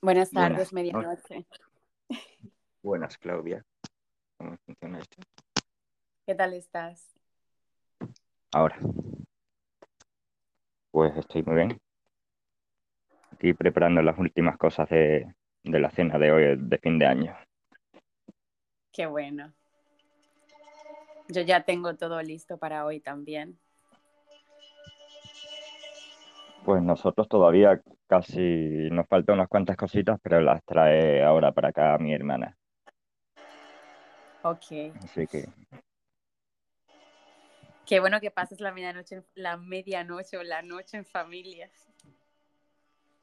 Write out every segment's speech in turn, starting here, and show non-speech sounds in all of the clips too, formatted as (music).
Buenas tardes, medianoche. Buenas, Claudia. ¿Cómo funciona esto? ¿Qué tal estás? Ahora. Pues estoy muy bien. Aquí preparando las últimas cosas de, de la cena de hoy, de fin de año. Qué bueno. Yo ya tengo todo listo para hoy también. Pues nosotros todavía casi nos faltan unas cuantas cositas, pero las trae ahora para acá mi hermana. Ok. Así que Qué bueno que pases la medianoche, la medianoche o la noche en familia.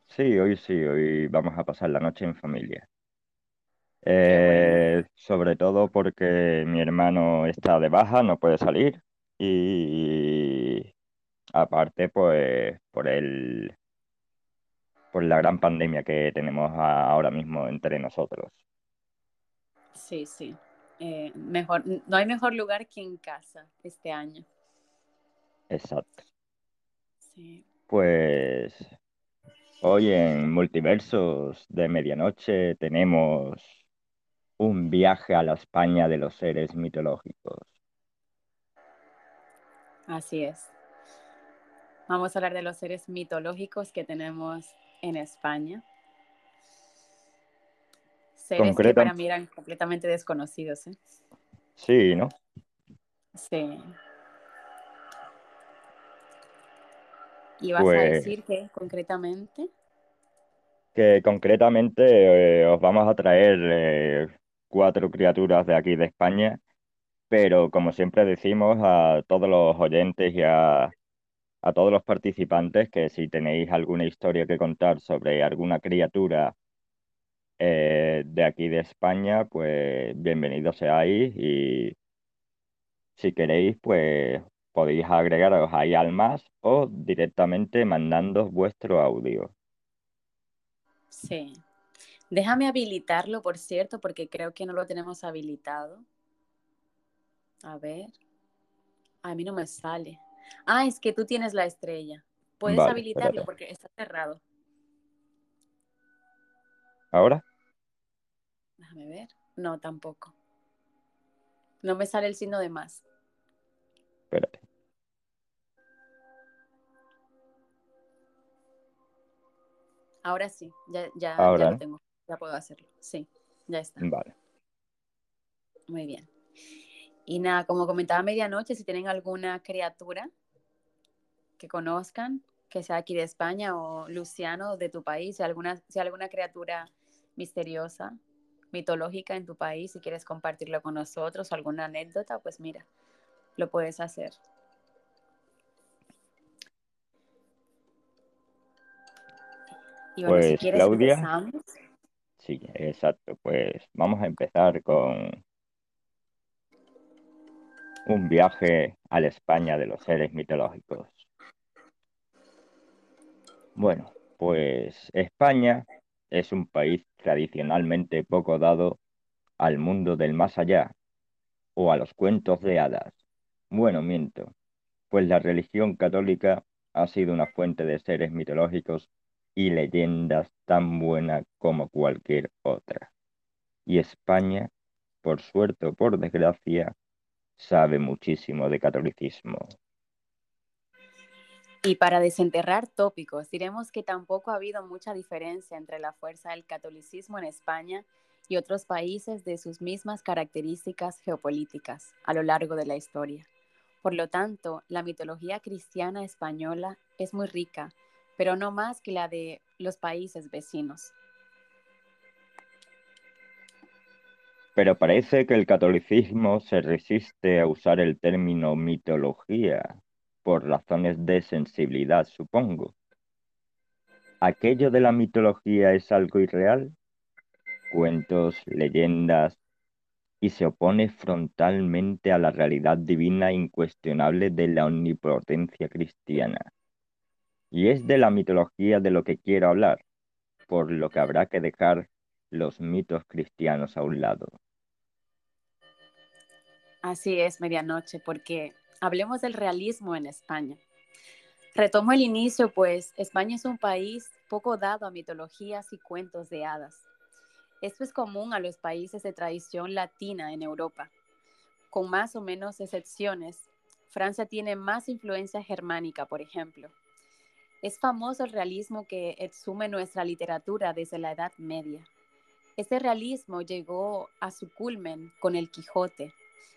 sí, hoy sí, hoy vamos a pasar la noche en familia. Bueno. Eh, sobre todo porque mi hermano está de baja, no puede salir y aparte pues por el por la gran pandemia que tenemos ahora mismo entre nosotros. Sí, sí. Eh, mejor, no hay mejor lugar que en casa este año. Exacto. Sí. Pues hoy en Multiversos de Medianoche tenemos un viaje a la España de los seres mitológicos. Así es. Vamos a hablar de los seres mitológicos que tenemos en España. Seres que para mí eran completamente desconocidos. ¿eh? Sí, ¿no? Sí. ¿Y vas a Pues- decir que concretamente? Que concretamente eh, os vamos a traer eh, cuatro criaturas de aquí de España, pero como siempre decimos a todos los oyentes y a, a todos los participantes que si tenéis alguna historia que contar sobre alguna criatura eh, de aquí de España, pues bienvenidos seáis y si queréis, pues podéis agregaros ahí al más o directamente mandando vuestro audio. Sí. Déjame habilitarlo, por cierto, porque creo que no lo tenemos habilitado. A ver. A mí no me sale. Ah, es que tú tienes la estrella. Puedes Vale, habilitarlo espérate. porque está cerrado. ¿Ahora? Déjame ver. No, tampoco. No me sale el signo de más. Espérate. Ahora sí, ya, ya, Ahora, ya lo tengo. Ya puedo hacerlo. Sí, ya está. Vale. Muy bien. Y nada, como comentaba a medianoche, si tienen alguna criatura que conozcan, que sea aquí de España o Luciano de tu país, si alguna, si alguna criatura misteriosa, mitológica en tu país, si quieres compartirlo con nosotros, alguna anécdota, pues mira, lo puedes hacer. Y bueno, si Pues, quieres Claudia. empezamos. Sí, exacto. Pues vamos a empezar con un viaje a la España de los seres mitológicos. Bueno, pues España es un país tradicionalmente poco dado al mundo del más allá o a los cuentos de hadas. Bueno, miento, pues la religión católica ha sido una fuente de seres mitológicos y leyendas tan buena como cualquier otra. Y España, por suerte o por desgracia, sabe muchísimo de catolicismo. Y para desenterrar tópicos, diremos que tampoco ha habido mucha diferencia entre la fuerza del catolicismo en España y otros países de sus mismas características geopolíticas a lo largo de la historia. Por lo tanto, la mitología cristiana española es muy rica, pero no más que la de los países vecinos. Pero parece que el catolicismo se resiste a usar el término mitología por razones de sensibilidad, supongo. ¿Aquello de la mitología es algo irreal? Cuentos, leyendas, y se opone frontalmente a la realidad divina incuestionable de la omnipotencia cristiana. Y es de la mitología de lo que quiero hablar, por lo que habrá que dejar los mitos cristianos a un lado. Así es, medianoche, porque hablemos del realismo en España. Retomo el inicio, pues España es un país poco dado a mitologías y cuentos de hadas. Esto es común a los países de tradición latina en Europa. Con más o menos excepciones, Francia tiene más influencia germánica, por ejemplo. Es famoso el realismo que exhume nuestra literatura desde la Edad Media. Este realismo llegó a su culmen con el Quijote,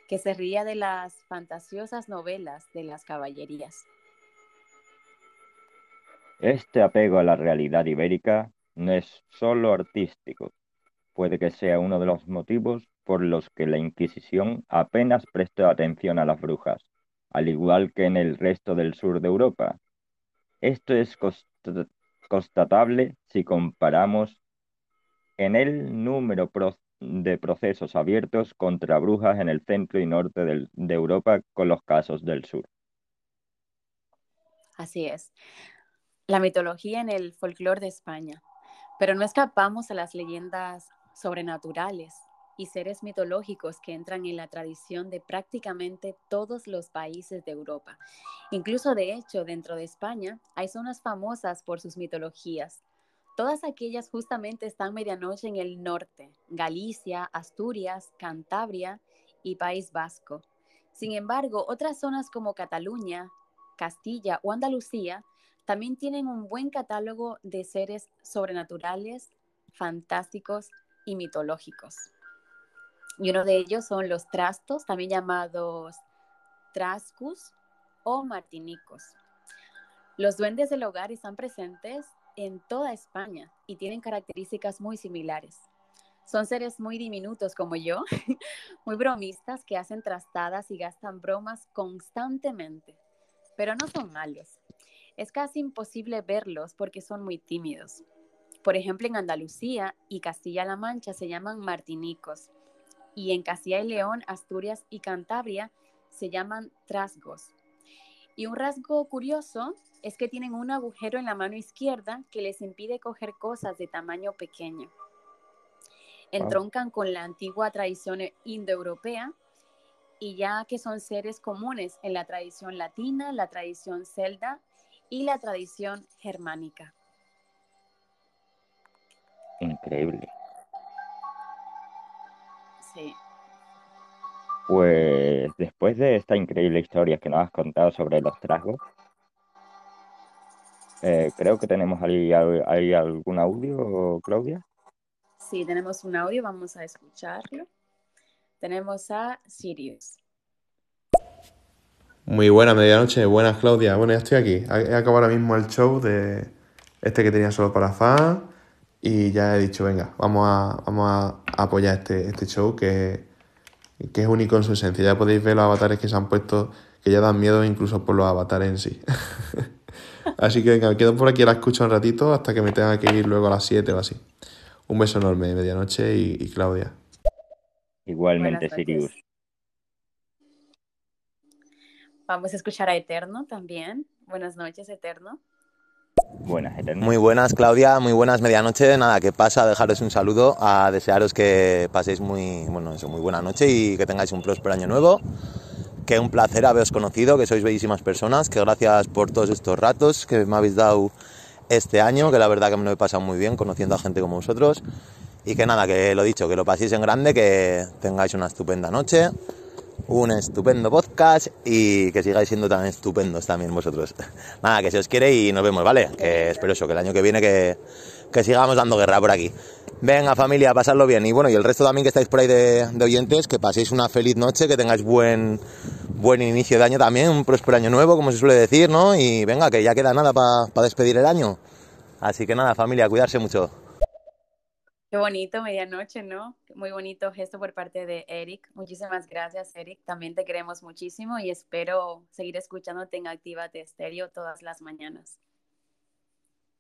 que se ría de las fantasiosas novelas de las caballerías. Este apego a la realidad ibérica no es solo artístico, puede que sea uno de los motivos por los que la Inquisición apenas prestó atención a las brujas, al igual que en el resto del sur de Europa. Esto es constatable si comparamos en el número de procesos abiertos contra brujas en el centro y norte de Europa con los casos del sur. Así es la mitología en el folclore de España, pero no escapamos a las leyendas sobrenaturales y seres mitológicos que entran en la tradición de prácticamente todos los países de Europa. Incluso de hecho, dentro de España hay zonas famosas por sus mitologías. Todas aquellas justamente están medianoche en el norte, Galicia, Asturias, Cantabria y País Vasco. Sin embargo, otras zonas como Cataluña, Castilla o Andalucía también tienen un buen catálogo de seres sobrenaturales, fantásticos y mitológicos. Y uno de ellos son los trastos, también llamados trascus o martinicos. Los duendes del hogar están presentes en toda España y tienen características muy similares. Son seres muy diminutos como yo, (laughs) muy bromistas que hacen trastadas y gastan bromas constantemente, pero no son malos. Es casi imposible verlos porque son muy tímidos. Por ejemplo, en Andalucía y Castilla-La Mancha se llaman martinicos y en Castilla y León, Asturias y Cantabria se llaman trasgos. Y un rasgo curioso es que tienen un agujero en la mano izquierda que les impide coger cosas de tamaño pequeño. Entroncan con la antigua tradición indoeuropea y ya que son seres comunes en la tradición latina, la tradición celta y la tradición germánica. Increíble. Sí. Pues después de esta increíble historia que nos has contado sobre los trasgos, eh, creo que tenemos ahí, ahí algún audio, Claudia. Sí, tenemos un audio, vamos a escucharlo. Tenemos a Sirius. Muy buena medianoche, buenas Claudia. Bueno, ya estoy aquí. He acabado ahora mismo el show de este que tenía solo para fans y ya he dicho, venga, vamos a, vamos a apoyar este, este show que, que es único en su esencia. Ya podéis ver los avatares que se han puesto que ya dan miedo incluso por los avatares en sí. (laughs) así que venga, me quedo por aquí, la escucho un ratito hasta que me tenga que ir luego a las 7 o así. Un beso enorme, medianoche y, y Claudia. Igualmente, Sirius. Vamos a escuchar a Eterno también. Buenas noches, Eterno. Buenas. Muy buenas, Claudia. Muy buenas medianoche. Nada, que pasa, dejaros un saludo, a desearos que paséis muy, bueno, eso, muy buena noche y que tengáis un próspero año nuevo. Que un placer haberos conocido, que sois bellísimas personas, que gracias por todos estos ratos que me habéis dado este año, que la verdad que me lo he pasado muy bien conociendo a gente como vosotros. Y que nada, que lo dicho, que lo paséis en grande, que tengáis una estupenda noche un estupendo podcast y que sigáis siendo tan estupendos también vosotros. (laughs) Nada, que se os quiere y nos vemos, ¿vale? Que espero eso, que el año que viene que, que sigamos dando guerra por aquí. Venga familia, pasadlo bien. Y bueno, y el resto también que estáis por ahí de, de, oyentes, que paséis una feliz noche, que tengáis buen, buen inicio de año también, un próspero año nuevo, como se suele decir, ¿no? Y venga, que ya queda nada para pa despedir el año. Así que nada, familia, cuidarse mucho. Qué bonito, medianoche, ¿no? Muy bonito gesto por parte de Eric. Muchísimas gracias, Eric. También te queremos muchísimo y espero seguir escuchándote en Actívate Estéreo todas las mañanas.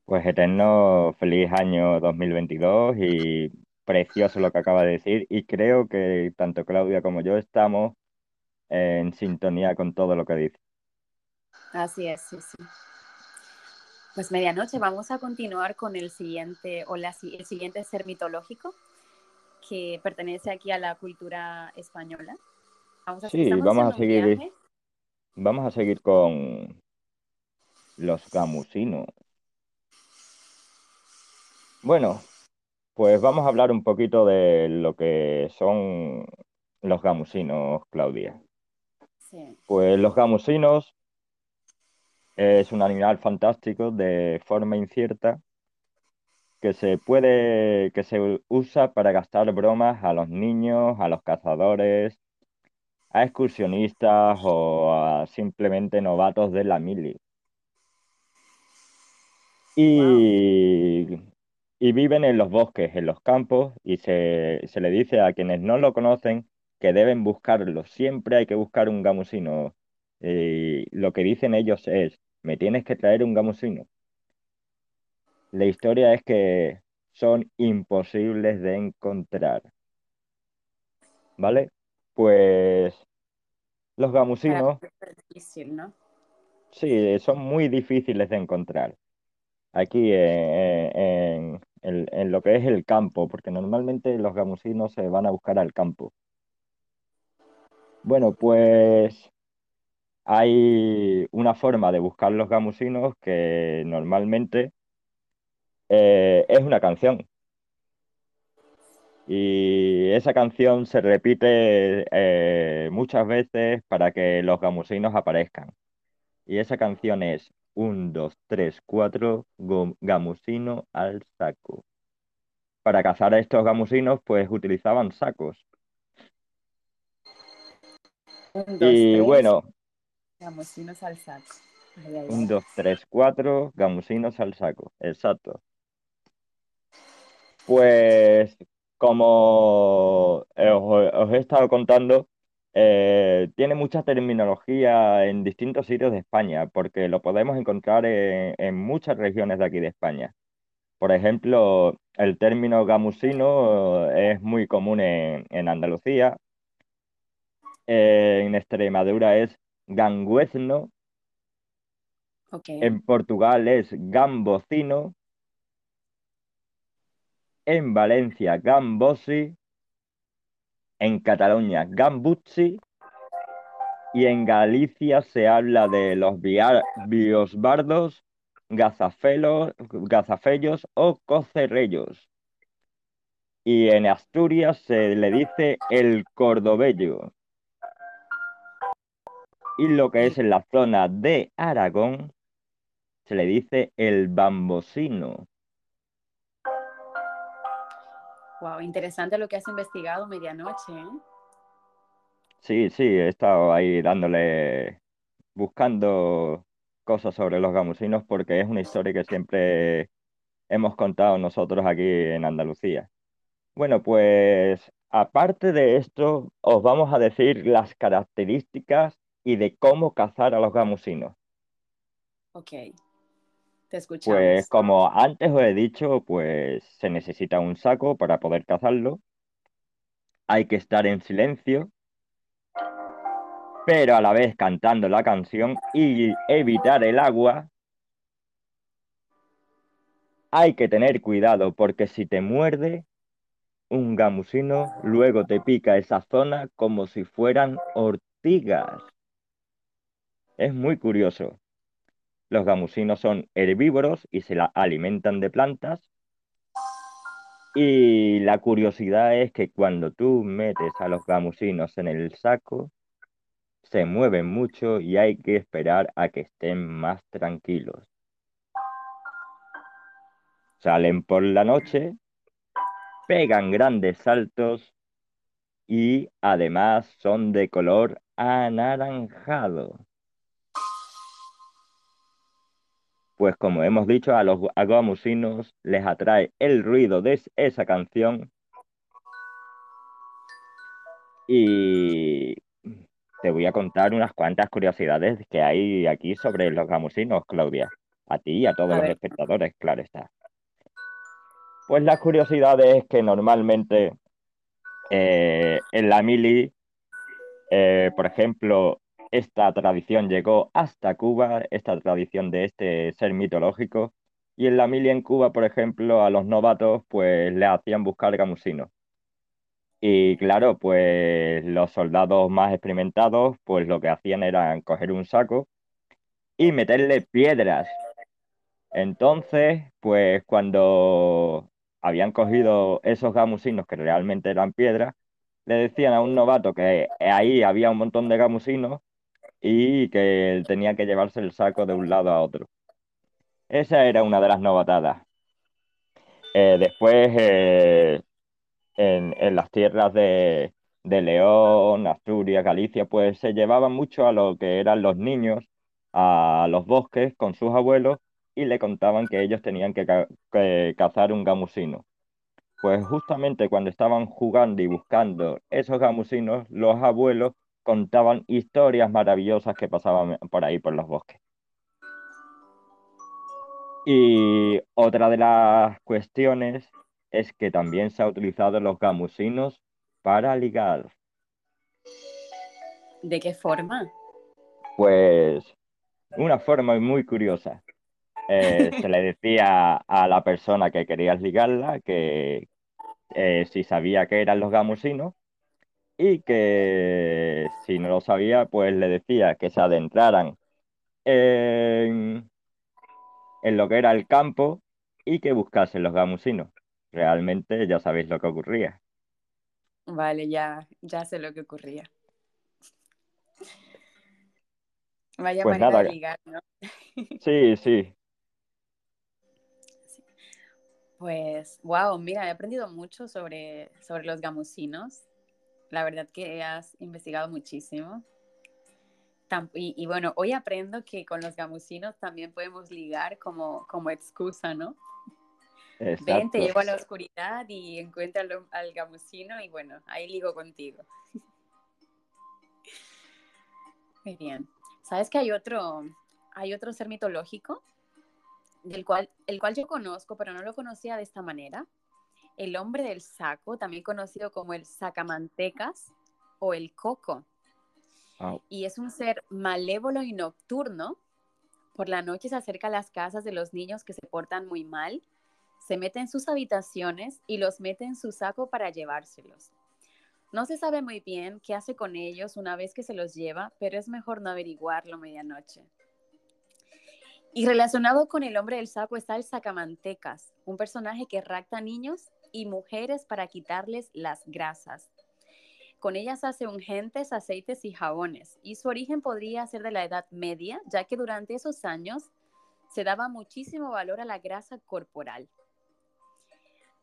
Pues eterno, feliz año 2022 y precioso lo que acaba de decir. Y creo que tanto Claudia como yo estamos en sintonía con todo lo que dice. Así es, sí, sí. Pues medianoche vamos a continuar con el siguiente o la, el siguiente ser mitológico que pertenece aquí a la cultura española. Vamos a, sí, vamos a seguir. Vamos a seguir con Los gamusinos. Bueno, pues vamos a hablar un poquito de lo que son los gamusinos, Claudia. Sí. Pues los gamusinos es un animal fantástico de forma incierta que se puede, que se usa para gastar bromas a los niños, a los cazadores, a excursionistas o a simplemente novatos de la mili. Y, y viven en los bosques, en los campos, y se, se le dice a quienes no lo conocen que deben buscarlo. Siempre hay que buscar un gamusino. Y lo que dicen ellos es, me tienes que traer un gamusino. La historia es que son imposibles de encontrar. ¿Vale? Pues los gamusinos, es difícil, ¿no? sí, son muy difíciles de encontrar. Aquí eh, en, en- en lo que es el campo, porque normalmente los gamusinos se van a buscar al campo. Bueno, pues hay una forma de buscar los gamusinos que normalmente eh, es una canción. Y esa canción se repite eh, muchas veces para que los gamusinos aparezcan. Y esa canción es un, dos, tres, cuatro, go- gamusino al saco. Para cazar a estos gamusinos, pues utilizaban sacos. Un, dos, Y tres, bueno, gamusinos al saco. Ay, ay, un, ay. dos, tres, cuatro, gamusinos al saco. Exacto. Pues como os, os he estado contando, eh, tiene mucha terminología en distintos sitios de España, porque lo podemos encontrar en, en muchas regiones de aquí de España. Por ejemplo, el término gamusino eh, es muy común en, en Andalucía, eh, en Extremadura es ganguezno, en Portugal es gambocino, en Valencia gambosi, en Cataluña gambuzzi y en Galicia se habla de los biosbardos, gazafelos, gazafellos o cocerrellos. Y en Asturias se le dice el cordobello. Y lo que es en la zona de Aragón se le dice el bambosino. Wow, interesante lo que has investigado medianoche, ¿eh? Sí, sí, he estado ahí dándole, buscando cosas sobre los gamusinos porque es una historia que siempre hemos contado nosotros aquí en Andalucía. Bueno, pues aparte de esto, os vamos a decir las características y de cómo cazar a los gamusinos. Ok, te Pues como antes os he dicho, pues se necesita un saco para poder cazarlo. Hay que estar en silencio, pero a la vez cantando la canción y evitar el agua. Hay que tener cuidado porque si te muerde un gamusino, luego te pica esa zona como si fueran ortigas. Es muy curioso. Los gamusinos son herbívoros y se la alimentan de plantas. Y la curiosidad es que cuando tú metes a los gamusinos en el saco, se mueven mucho y hay que esperar a que estén más tranquilos. Salen por la noche, pegan grandes saltos y además son de color anaranjado. Pues como hemos dicho, a los gamusinos les atrae el ruido de esa canción y te voy a contar unas cuantas curiosidades que hay aquí sobre los gamusinos, Claudia. A ti y a todos A los espectadores, claro está. Pues las curiosidades es que normalmente eh, en la mili, eh, por ejemplo, esta tradición llegó hasta Cuba, esta tradición de este ser mitológico, y en la mili en Cuba, por ejemplo, a los novatos pues le hacían buscar gamusinos. Y claro, pues los soldados más experimentados, pues lo que hacían era coger un saco y meterle piedras. Entonces, pues cuando habían cogido esos gamusinos que realmente eran piedras, le decían a un novato que ahí había un montón de gamusinos y que él tenía que llevarse el saco de un lado a otro. Esa era una de las novatadas. Eh, después, eh, en, en, las tierras de, de, León, Asturias, Galicia, pues se llevaban mucho a lo que eran los niños, a los bosques con sus abuelos y le contaban que ellos tenían que, que cazar un gamusino. Pues justamente cuando estaban jugando y buscando esos gamusinos, los abuelos contaban historias maravillosas que pasaban por ahí, por los bosques. Y otra de las cuestiones es que también se ha utilizado los gamusinos para ligar. ¿De qué forma? Pues una forma muy curiosa. Eh, (laughs) se le decía a la persona que querías ligarla que eh, si sabía que eran los gamusinos y que si no lo sabía, pues le decía que se adentraran en, en lo que era el campo y que buscasen los gamusinos. Realmente ya sabéis lo que ocurría. Vale, ya, ya sé lo que ocurría. Vaya Pues manera nada. de ligar, ¿no? Sí, sí. Pues, wow, mira, he aprendido mucho sobre, sobre los gamusinos. La verdad que has investigado muchísimo. Y, y bueno, hoy aprendo que con los gamusinos también podemos ligar como, como excusa, ¿no? Ven, te Exacto. llevo a la oscuridad y encuentro al, al gamusino y bueno, ahí ligo contigo. (laughs) Muy bien. ¿Sabes que hay otro, hay otro ser mitológico del cual, el cual yo conozco, pero no lo conocía de esta manera? El hombre del saco, también conocido como el sacamantecas o el coco. Y es un ser malévolo y nocturno. Por la noche se acerca a las casas de los niños que se portan muy mal, se mete en sus habitaciones y los mete en su saco para llevárselos. No se sabe muy bien qué hace con ellos una vez que se los lleva, pero es mejor no averiguarlo medianoche. Y relacionado con el hombre del saco está el sacamantecas, un personaje que rapta niños y mujeres para quitarles las grasas. Con ellas hace ungentes, aceites y jabones, y su origen podría ser de la Edad Media, ya que durante esos años se daba muchísimo valor a la grasa corporal.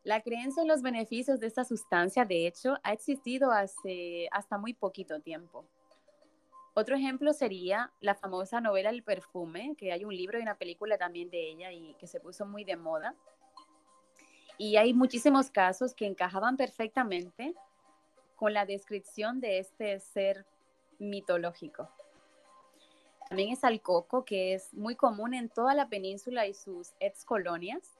La creencia en los beneficios de esta sustancia, de hecho, ha existido hace hasta muy poquito tiempo. Otro ejemplo sería la famosa novela El perfume, que hay un libro y una película también de ella y que se puso muy de moda. Y hay muchísimos casos que encajaban perfectamente con la descripción de este ser mitológico. También está el coco, que es muy común en toda la península y sus ex colonias,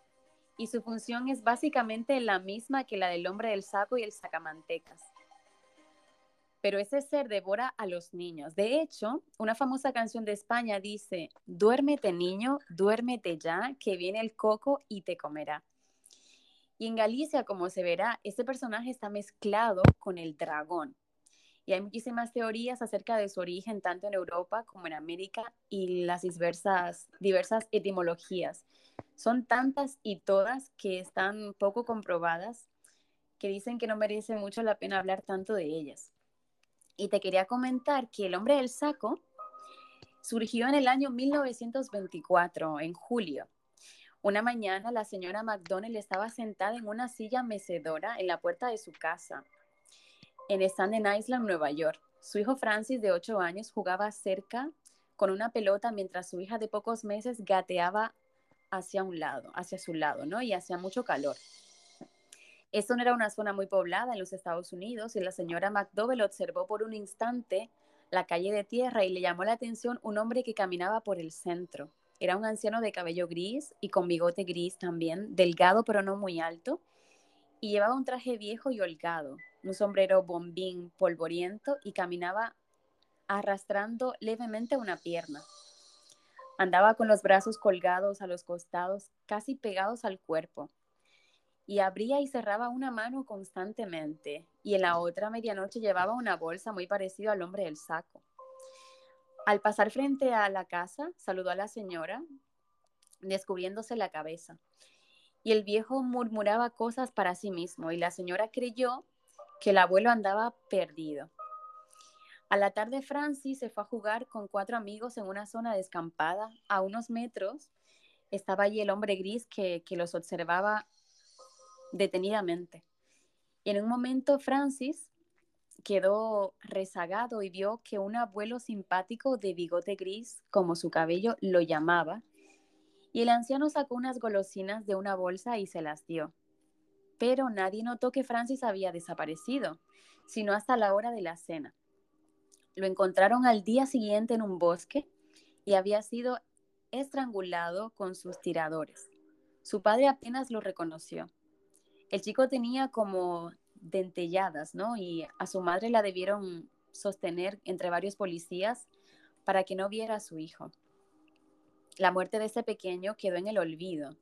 y su función es básicamente la misma que la del hombre del saco y el sacamantecas. Pero ese ser devora a los niños. De hecho, una famosa canción de España dice, duérmete niño, duérmete ya, que viene el coco y te comerá. En Galicia, como se verá, este personaje está mezclado con el dragón. Y hay muchísimas teorías acerca de su origen, tanto en Europa como en América, y las diversas, diversas etimologías. Son tantas y todas que están poco comprobadas, que dicen que no merece mucho la pena hablar tanto de ellas. Y te quería comentar que el hombre del saco surgió en el año 1924, en julio. Una mañana la señora McDonnell estaba sentada en una silla mecedora en la puerta de su casa, en Staten Island, Nueva York. Su hijo Francis, de 8 años, jugaba cerca con una pelota mientras su hija de pocos meses gateaba hacia un lado, hacia su lado, ¿no? Y hacía mucho calor. Esto no era una zona muy poblada en los Estados Unidos y la señora McDowell observó por un instante la calle de tierra y le llamó la atención un hombre que caminaba por el centro. Era un anciano de cabello gris y con bigote gris también, delgado pero no muy alto, y llevaba un traje viejo y holgado, un sombrero bombín polvoriento y caminaba arrastrando levemente una pierna. Andaba con los brazos colgados a los costados, casi pegados al cuerpo, y abría y cerraba una mano constantemente, y en la otra medianoche llevaba una bolsa muy parecida al hombre del saco. Al pasar frente a la casa, saludó a la señora, descubriéndose la cabeza. Y el viejo murmuraba cosas para sí mismo y la señora creyó que el abuelo andaba perdido. A la tarde Francis se fue a jugar con cuatro amigos en una zona descampada. A unos metros estaba allí el hombre gris que, los observaba detenidamente. Y en un momento Francis quedó rezagado y vio que un abuelo simpático de bigote gris, como su cabello, lo llamaba. Y el anciano sacó unas golosinas de una bolsa y se las dio. Pero nadie notó que Francis había desaparecido, sino hasta la hora de la cena. Lo encontraron al día siguiente en un bosque y había sido estrangulado con sus tiradores. Su padre apenas lo reconoció. El chico tenía como dentelladas, ¿no? Y a su madre la debieron sostener entre varios policías para que no viera a su hijo. La muerte de ese pequeño quedó en el olvido.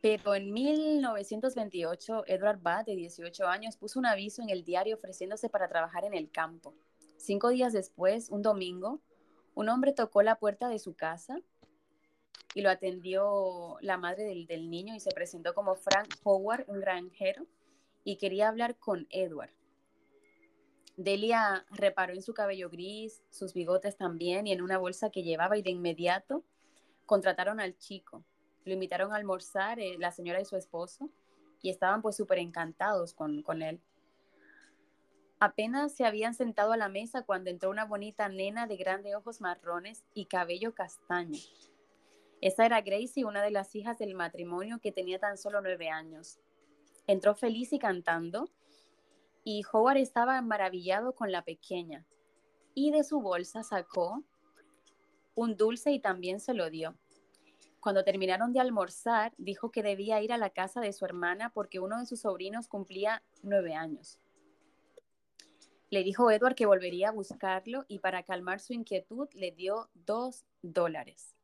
Pero en 1928, Edward Bad, de 18 años, puso un aviso en el diario ofreciéndose para trabajar en el campo. Cinco días después, un domingo, un hombre tocó la puerta de su casa y lo atendió la madre del, del niño y se presentó como Frank Howard, un granjero, y quería hablar con Edward. Delia reparó en su cabello gris, sus bigotes también y en una bolsa que llevaba y de inmediato contrataron al chico. Lo invitaron a almorzar eh, la señora y su esposo y estaban pues súper encantados con, con él. Apenas se habían sentado a la mesa cuando entró una bonita nena de grandes ojos marrones y cabello castaño. Esa era Gracie, una de las hijas del matrimonio que tenía tan solo nueve años. Entró feliz y cantando, y Howard estaba maravillado con la pequeña, y de su bolsa sacó un dulce y también se lo dio. Cuando terminaron de almorzar, dijo que debía ir a la casa de su hermana porque uno de sus sobrinos cumplía nueve años. Le dijo Edward que volvería a buscarlo y para calmar su inquietud le dio dos dólares.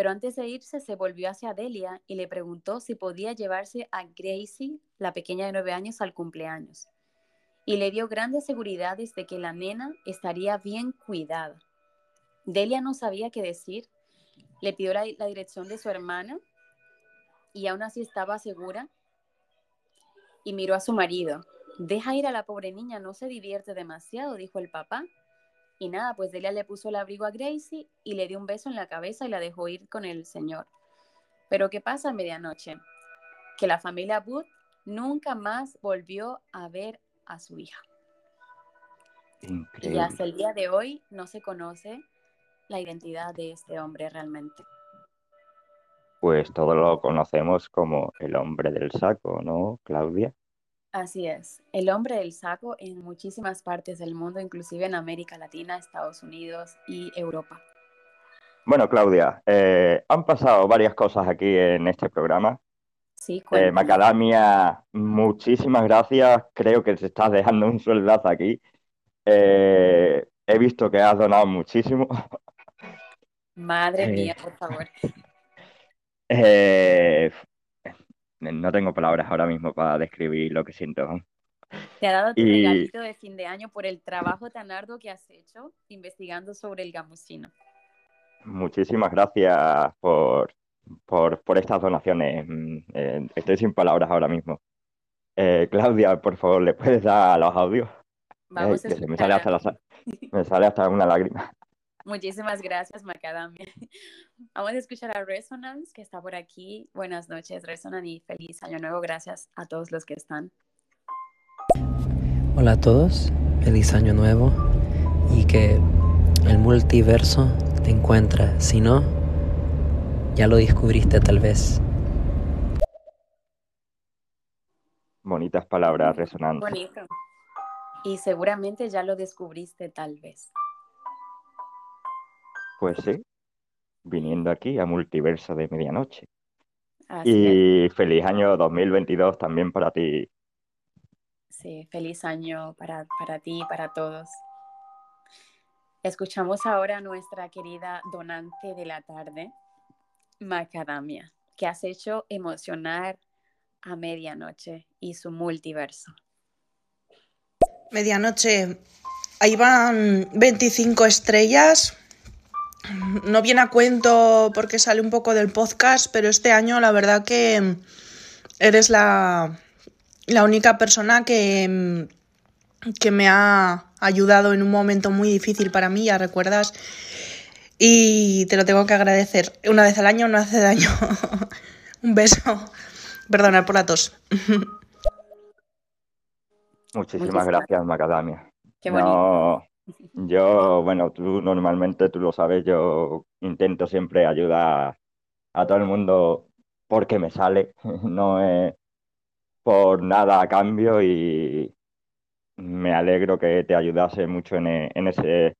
Pero antes de irse se volvió hacia Delia y le preguntó si podía llevarse a Gracie, la pequeña de nueve años, al cumpleaños. Y le dio grandes seguridades de que la nena estaría bien cuidada. Delia no sabía qué decir. Le pidió la, la dirección de su hermana y aún así estaba segura y miró a su marido, Deja ir a la pobre niña, no se divierte demasiado, dijo el papá. Y nada, pues Delia le puso el abrigo a Gracie y le dio un beso en la cabeza y la dejó ir con el señor. Pero ¿qué pasa a medianoche? Que la familia Booth nunca más volvió a ver a su hija. Increíble. Y hasta el día de hoy no se conoce la identidad de este hombre realmente. Pues todo lo conocemos como el hombre del saco, ¿no, Claudia? Así es, el hombre del saco en muchísimas partes del mundo, inclusive en América Latina, Estados Unidos y Europa. Bueno, Claudia, eh, han pasado varias cosas aquí en este programa. Sí, Eh. Macadamia, muchísimas gracias. Creo que te estás dejando un sueldazo aquí. Eh, he visto que has donado muchísimo. Madre (laughs) mía, por favor. Eh, no tengo palabras ahora mismo para describir lo que siento. Te ha dado tu Y regalito de fin de año por el trabajo tan arduo que has hecho investigando sobre el gamusino. muchísimas gracias por, por, por estas donaciones. Mm, eh, estoy sin palabras ahora mismo. Eh, Claudia, por favor, ¿le puedes dar a los audios? Eh, Vamos a que se me sale escuchar. hasta la, sa- me sale hasta una lágrima. Muchísimas gracias, Macadamia. (laughs) Vamos a escuchar a Resonance, que está por aquí. Buenas noches, Resonance, y feliz año nuevo. Gracias a todos los que están. Hola a todos, feliz año nuevo y que el multiverso te encuentra. Si no, ya lo descubriste tal vez. Bonitas palabras resonantes. Bonito. Y seguramente ya lo descubriste tal vez. Pues sí, viniendo aquí a Multiverso de Medianoche. Así es. Y feliz año 2022 también para ti. Sí, feliz año para, para ti y para todos. Escuchamos ahora a nuestra querida donante de la tarde, Macadamia, que has hecho emocionar a medianoche y su multiverso. Medianoche, ahí van 25 estrellas. No viene a cuento porque sale un poco del podcast, pero este año la verdad que eres la, la única persona que, que me ha ayudado en un momento muy difícil para mí, ya recuerdas. Y te lo tengo que agradecer. Una vez al año no hace daño. (laughs) un beso. Perdona por la tos. (laughs) Muchísimas gracias, Macadamia. Qué bonito. No, yo, bueno, tú normalmente, tú lo sabes, yo intento siempre ayudar a todo el mundo porque me sale, (laughs) no es por nada a cambio y me alegro que te ayudase mucho en, e- en ese,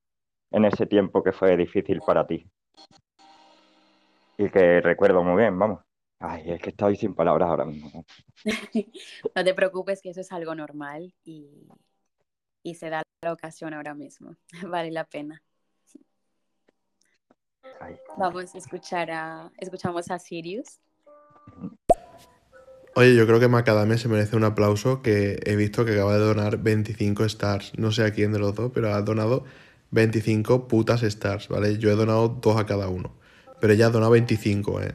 en ese tiempo que fue difícil para ti. Y que recuerdo muy bien, vamos. Ay, es que estoy sin palabras ahora mismo. (laughs) No te preocupes que eso es algo normal y, y se da la ocasión ahora mismo. (laughs) Vale la pena. Vamos a escuchar a, escuchamos a Sirius. Oye, yo creo que Macadamia se merece un aplauso que he visto que acaba de donar 25 stars. No sé a quién de los dos, pero ha donado 25 putas stars, ¿vale? Yo he donado dos a cada uno. Pero ella ha donado 25, ¿eh?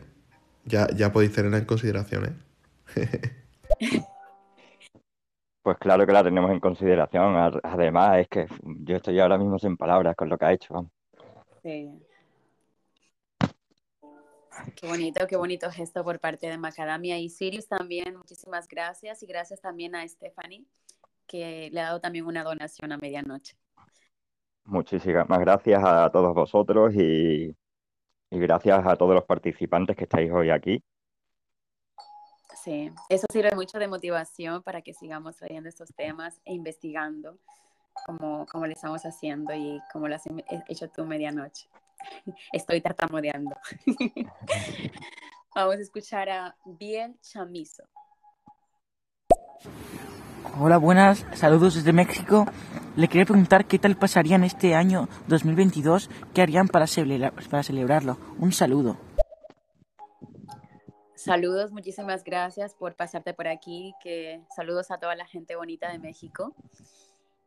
Ya, ya podéis tenerla en consideración, ¿eh? (laughs) Pues claro que la tenemos en consideración. Ad- Además, es que yo estoy ahora mismo sin palabras con lo que ha hecho. Sí. Qué bonito, qué bonito gesto por parte de Macadamia y Sirius también. Muchísimas gracias y gracias también a Stephanie que le ha dado también una donación a medianoche. Muchísimas gracias a todos vosotros y, y gracias a todos los participantes que estáis hoy aquí. Sí, eso sirve mucho de motivación para que sigamos trayendo estos temas e investigando como, como lo estamos haciendo y como lo has he- hecho tú medianoche. (laughs) Estoy tartamudeando. (laughs) Vamos a escuchar a Biel Chamizo. Hola, buenas, saludos desde México. Le quería preguntar qué tal pasarían este año 2022, qué harían para, celebra- para celebrarlo. Un saludo. Saludos, muchísimas gracias por pasarte por aquí. Que saludos a toda la gente bonita de México.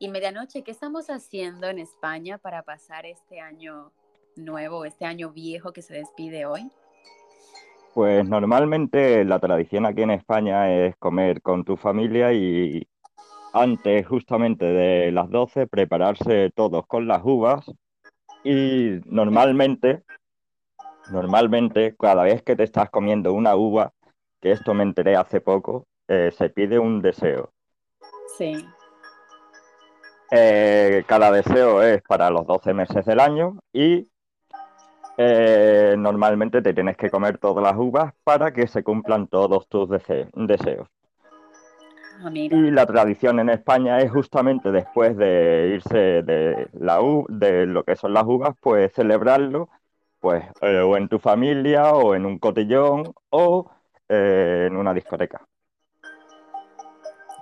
Y medianoche, ¿qué estamos haciendo en España para pasar este año nuevo, este año viejo que se despide hoy? Pues normalmente la tradición aquí en España es comer con tu familia y antes justamente de las 12 prepararse todos con las uvas y normalmente, normalmente cada vez que te estás comiendo una uva, que esto me enteré hace poco, eh, se pide un deseo. Sí, Eh, cada deseo es para los 12 meses del año y eh, normalmente te tienes que comer todas las uvas para que se cumplan todos tus dese- deseos. ah, Y la tradición en España es justamente después de irse de, la u- de lo que son las uvas, pues celebrarlo pues eh, o en tu familia o en un cotillón o eh, en una discoteca.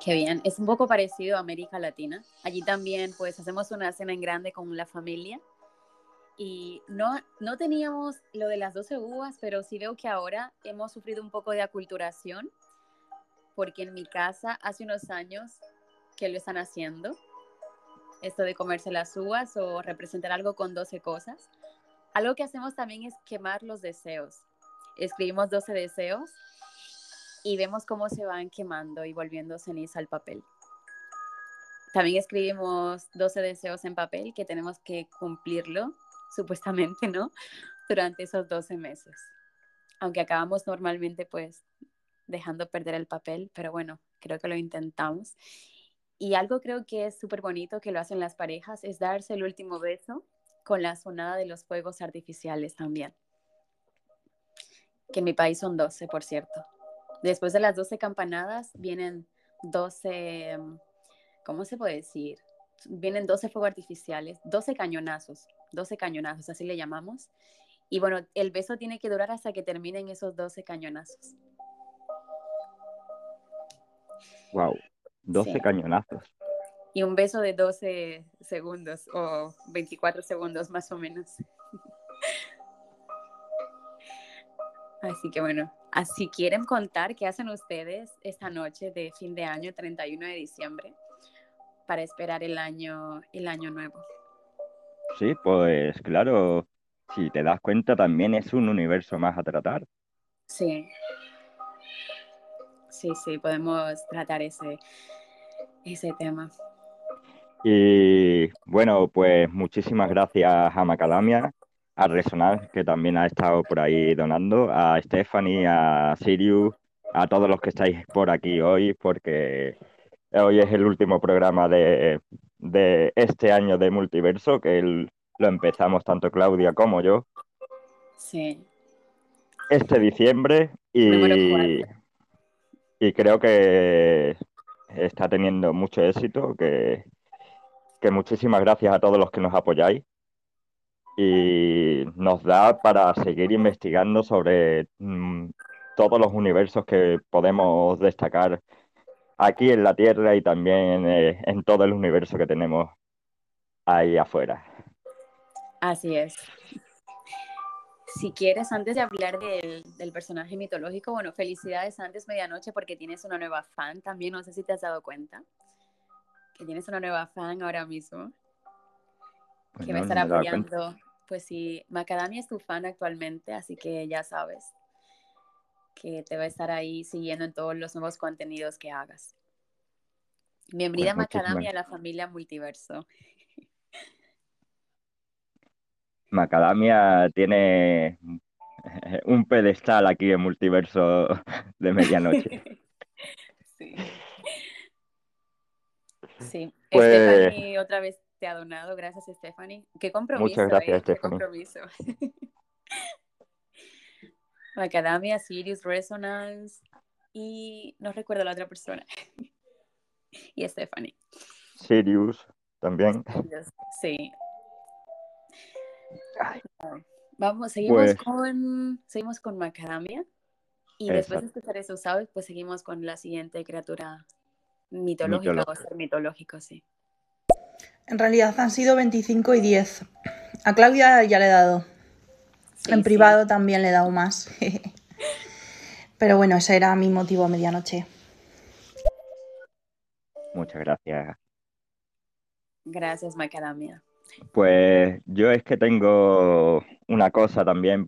qué bien. Es un poco parecido a América Latina. Allí también pues hacemos una cena en grande con la familia. Y no, no teníamos lo de las 12 uvas, pero sí veo que ahora hemos sufrido un poco de aculturación, porque en mi casa hace unos años que lo están haciendo, esto de comerse las uvas o representar algo con 12 cosas. Algo que hacemos también es quemar los deseos. Escribimos 12 deseos y vemos cómo se van quemando y volviendo ceniza al papel. También escribimos 12 deseos en papel que tenemos que cumplirlo, (laughs) supuestamente, ¿no? Durante esos 12 meses. Aunque acabamos normalmente pues dejando perder el papel, pero bueno, creo que lo intentamos. Y algo creo que es súper bonito que lo hacen las parejas es darse el último beso con la sonada de los fuegos artificiales también. Que en mi país son 12, por cierto. Después de las 12 campanadas vienen 12, mm, ¿cómo se puede decir? Vienen 12 fuegos artificiales, 12 cañonazos, 12 cañonazos, así le llamamos. Y bueno, el beso tiene que durar hasta que terminen esos 12 cañonazos. Wow, 12 Sí. cañonazos. Y un beso de 12 segundos o 24 segundos más o menos. (laughs) Así que bueno, así quieren contar qué hacen ustedes esta noche de fin de año, 31 de diciembre, para esperar el año, el año nuevo. Sí, pues claro, si te das cuenta también es un universo más a tratar. Sí. Sí, sí, podemos tratar ese, ese tema. Y bueno, pues muchísimas gracias a Macadamia, a Resonar, que también ha estado por ahí donando, a Stephanie, a Sirius, a todos los que estáis por aquí hoy, porque hoy es el último programa de, de este año de Multiverso, que el- lo empezamos tanto Claudia como yo. Sí, este diciembre y, y creo que está teniendo mucho éxito, que, que muchísimas gracias a todos los que nos apoyáis y nos da para seguir investigando sobre mm, todos los universos que podemos destacar aquí en la Tierra y también eh, en todo el universo que tenemos ahí afuera. así es. Si quieres, antes de hablar del, del personaje mitológico, bueno, felicidades antes medianoche porque tienes una nueva fan también, no sé si te has dado cuenta, que tienes una nueva fan ahora mismo, Pues que no, va a no estar me cuenta. apoyando. Pues sí, Macadamia es tu fan actualmente, así que ya sabes que te va a estar ahí siguiendo en todos los nuevos contenidos que hagas. Bienvenida Pues Macadamia a la familia Multiverso. Macadamia tiene un pedestal aquí en Multiverso de Medianoche. (laughs) sí. Sí. Pues- Stephanie otra vez te ha donado, gracias Stephanie. Qué compromiso, Muchas gracias, ¿eh? Qué Stephanie. compromiso. (laughs) Macadamia, Sirius, Resonance y no recuerdo la otra persona. (laughs) y Stephanie. Sirius también. Sí. Ay. Vamos, seguimos Pues- con seguimos con Macadamia y después de escuchar esos audios, pues seguimos con la siguiente criatura mitológica o Mitológica. ser mitológico, sí. En realidad han sido 25 y 10. A Claudia ya le he dado. Sí, en sí. privado también le he dado más. (laughs) Pero bueno, ese era mi motivo a medianoche. Muchas gracias. Gracias, Macadamia. Pues yo es que tengo una cosa también.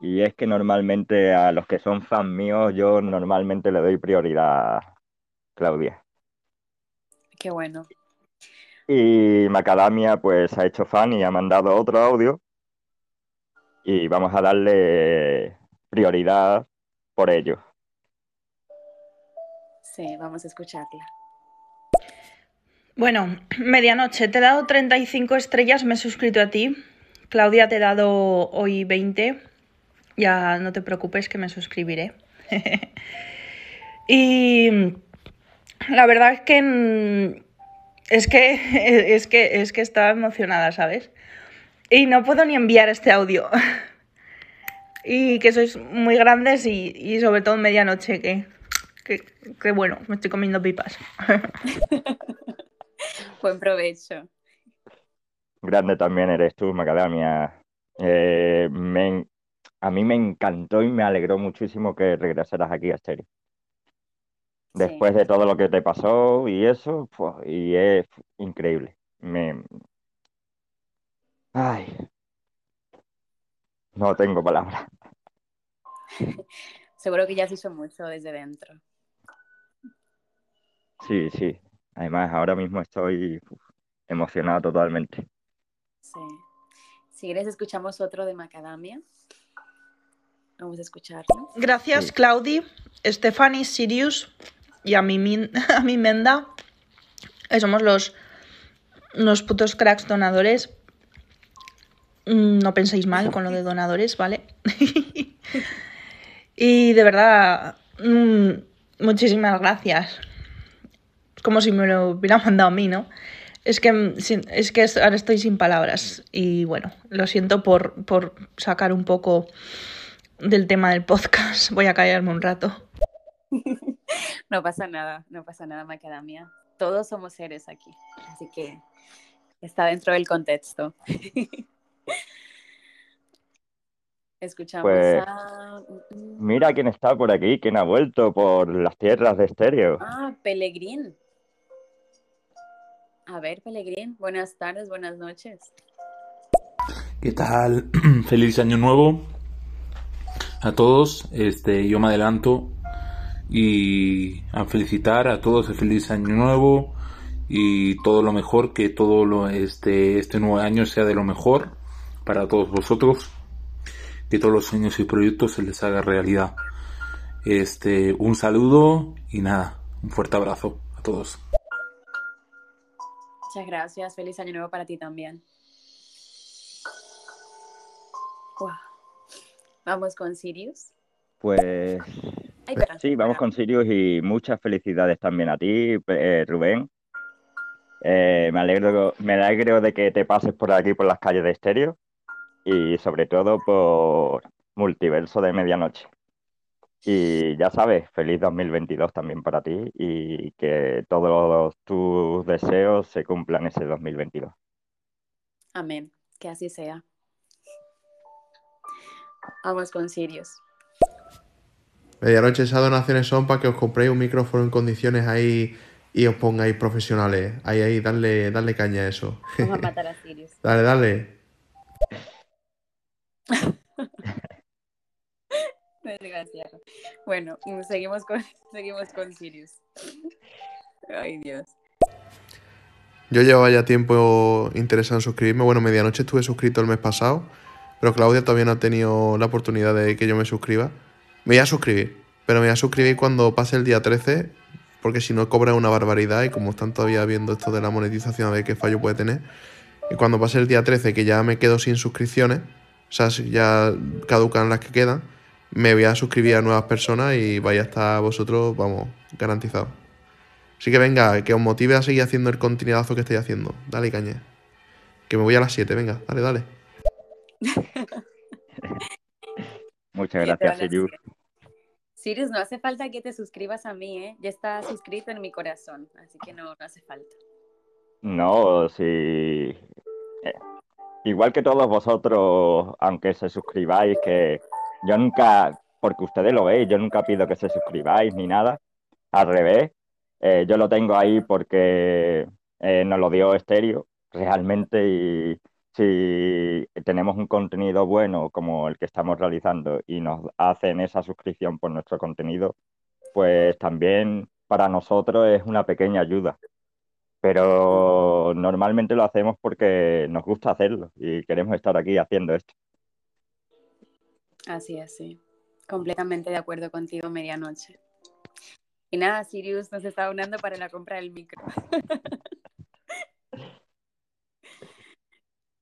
Y es que normalmente a los que son fan míos, yo normalmente le doy prioridad Claudia. Qué bueno. Y Macadamia pues ha hecho fan y ha mandado otro audio. Y vamos a darle prioridad por ello. Sí, vamos a escucharla. Bueno, medianoche, te he dado 35 estrellas, me he suscrito a ti. Claudia, te he dado hoy 20. Ya no te preocupes que me suscribiré. (laughs) y la verdad es que mm, es que (laughs) es que es que estaba emocionada, ¿sabes? Y no puedo ni enviar este audio. (laughs) y que sois muy grandes y, y sobre todo en medianoche, que, que, que bueno, me estoy comiendo pipas. (laughs) Buen provecho. Grande también eres tú, Macadamia. Eh, me a mí me encantó y me alegró muchísimo que regresaras aquí a Stereo. Después de todo lo que te pasó y eso, pues, y es increíble. Me... Ay. No tengo palabras. (laughs) Seguro que ya se hizo mucho desde dentro. Sí, sí. Además, ahora mismo estoy uf, emocionado totalmente. Sí. Si quieres, escuchamos otro de Macadamia. Vamos a escucharlo. Gracias, Sí. Claudi, Stephanie, Sirius y a mi, min- (laughs) a mi Menda. que somos los, los putos cracks donadores. Mm, No penséis mal con lo de donadores, ¿vale? (laughs) y de verdad, mm, muchísimas gracias. Es como si me lo hubiera mandado a mí, ¿no? Es que, mm, es que ahora estoy sin palabras. Y bueno, lo siento por, por sacar un poco del tema del podcast. (laughs) Voy a callarme un rato. (laughs) No pasa nada, no pasa nada, Macadamia. Todos somos seres aquí, así que está dentro del contexto. (laughs) Escuchamos Pues, a... Mira quién está por aquí, quién ha vuelto por las tierras de Estéreo. Ah, Pelegrín. A ver, Pelegrín, buenas tardes, buenas noches. ¿Qué tal? (clears throat) Feliz año nuevo a todos. Este, yo me adelanto y a felicitar a todos el feliz año nuevo y todo lo mejor, que todo lo, este, este nuevo año sea de lo mejor para todos vosotros, que todos los sueños y proyectos se les haga realidad. Este, un saludo y nada, un fuerte abrazo a todos. Muchas gracias, feliz año nuevo para ti también. Wow. Vamos con Sirius. Pues Ay, sí, vamos con Sirius y muchas felicidades también a ti, eh, Rubén. Eh, me, alegro, me alegro de que te pases por aquí, por las calles de Estéreo y sobre todo por Multiverso de Medianoche. Y ya sabes, feliz 2022 también para ti y que todos tus deseos se cumplan ese 2022. Amén. Que así sea. Vamos con Sirius. Medianoche esas donaciones son para que os compréis un micrófono en condiciones ahí y os pongáis profesionales. Ahí, ahí, darle, darle caña a eso. Vamos a matar a Sirius. (laughs) Dale, dale. (laughs) Desgraciado. Bueno, seguimos con, (laughs) seguimos con Sirius. Ay, Dios. Yo llevaba ya tiempo interesado en suscribirme. Bueno, medianoche estuve suscrito el mes pasado, pero Claudia todavía no ha tenido la oportunidad de que yo me suscriba. Me voy a suscribir, pero me voy a suscribir cuando pase el día 13, porque si no cobra una barbaridad y como están todavía viendo esto de la monetización, a ver qué fallo puede tener. Y cuando pase el día 13, que ya me quedo sin suscripciones, o sea, ya caducan las que quedan, me voy a suscribir a nuevas personas y vaya a estar vosotros, vamos, garantizado. Así que venga, que os motive a seguir haciendo el contenidazo que estáis haciendo. Dale, caña. Que me voy a las 7, venga, dale, dale. (laughs) Muchas gracias, Sirius. Sirius, no hace falta que te suscribas a mí, ¿eh? Ya está suscrito en mi corazón, así que no, no hace falta. No, si... eh, igual que todos vosotros, aunque se suscribáis, que yo nunca, porque ustedes lo veis, yo nunca pido que se suscribáis ni nada. Al revés, eh, yo lo tengo ahí porque eh, nos lo dio Estéreo realmente y si tenemos un contenido bueno como el que estamos realizando y nos hacen esa suscripción por nuestro contenido, pues también para nosotros es una pequeña ayuda. Pero normalmente lo hacemos porque nos gusta hacerlo y queremos estar aquí haciendo esto. Así es, sí. Completamente de acuerdo contigo, medianoche. Y nada, Sirius nos está unando para la compra del micro. (laughs)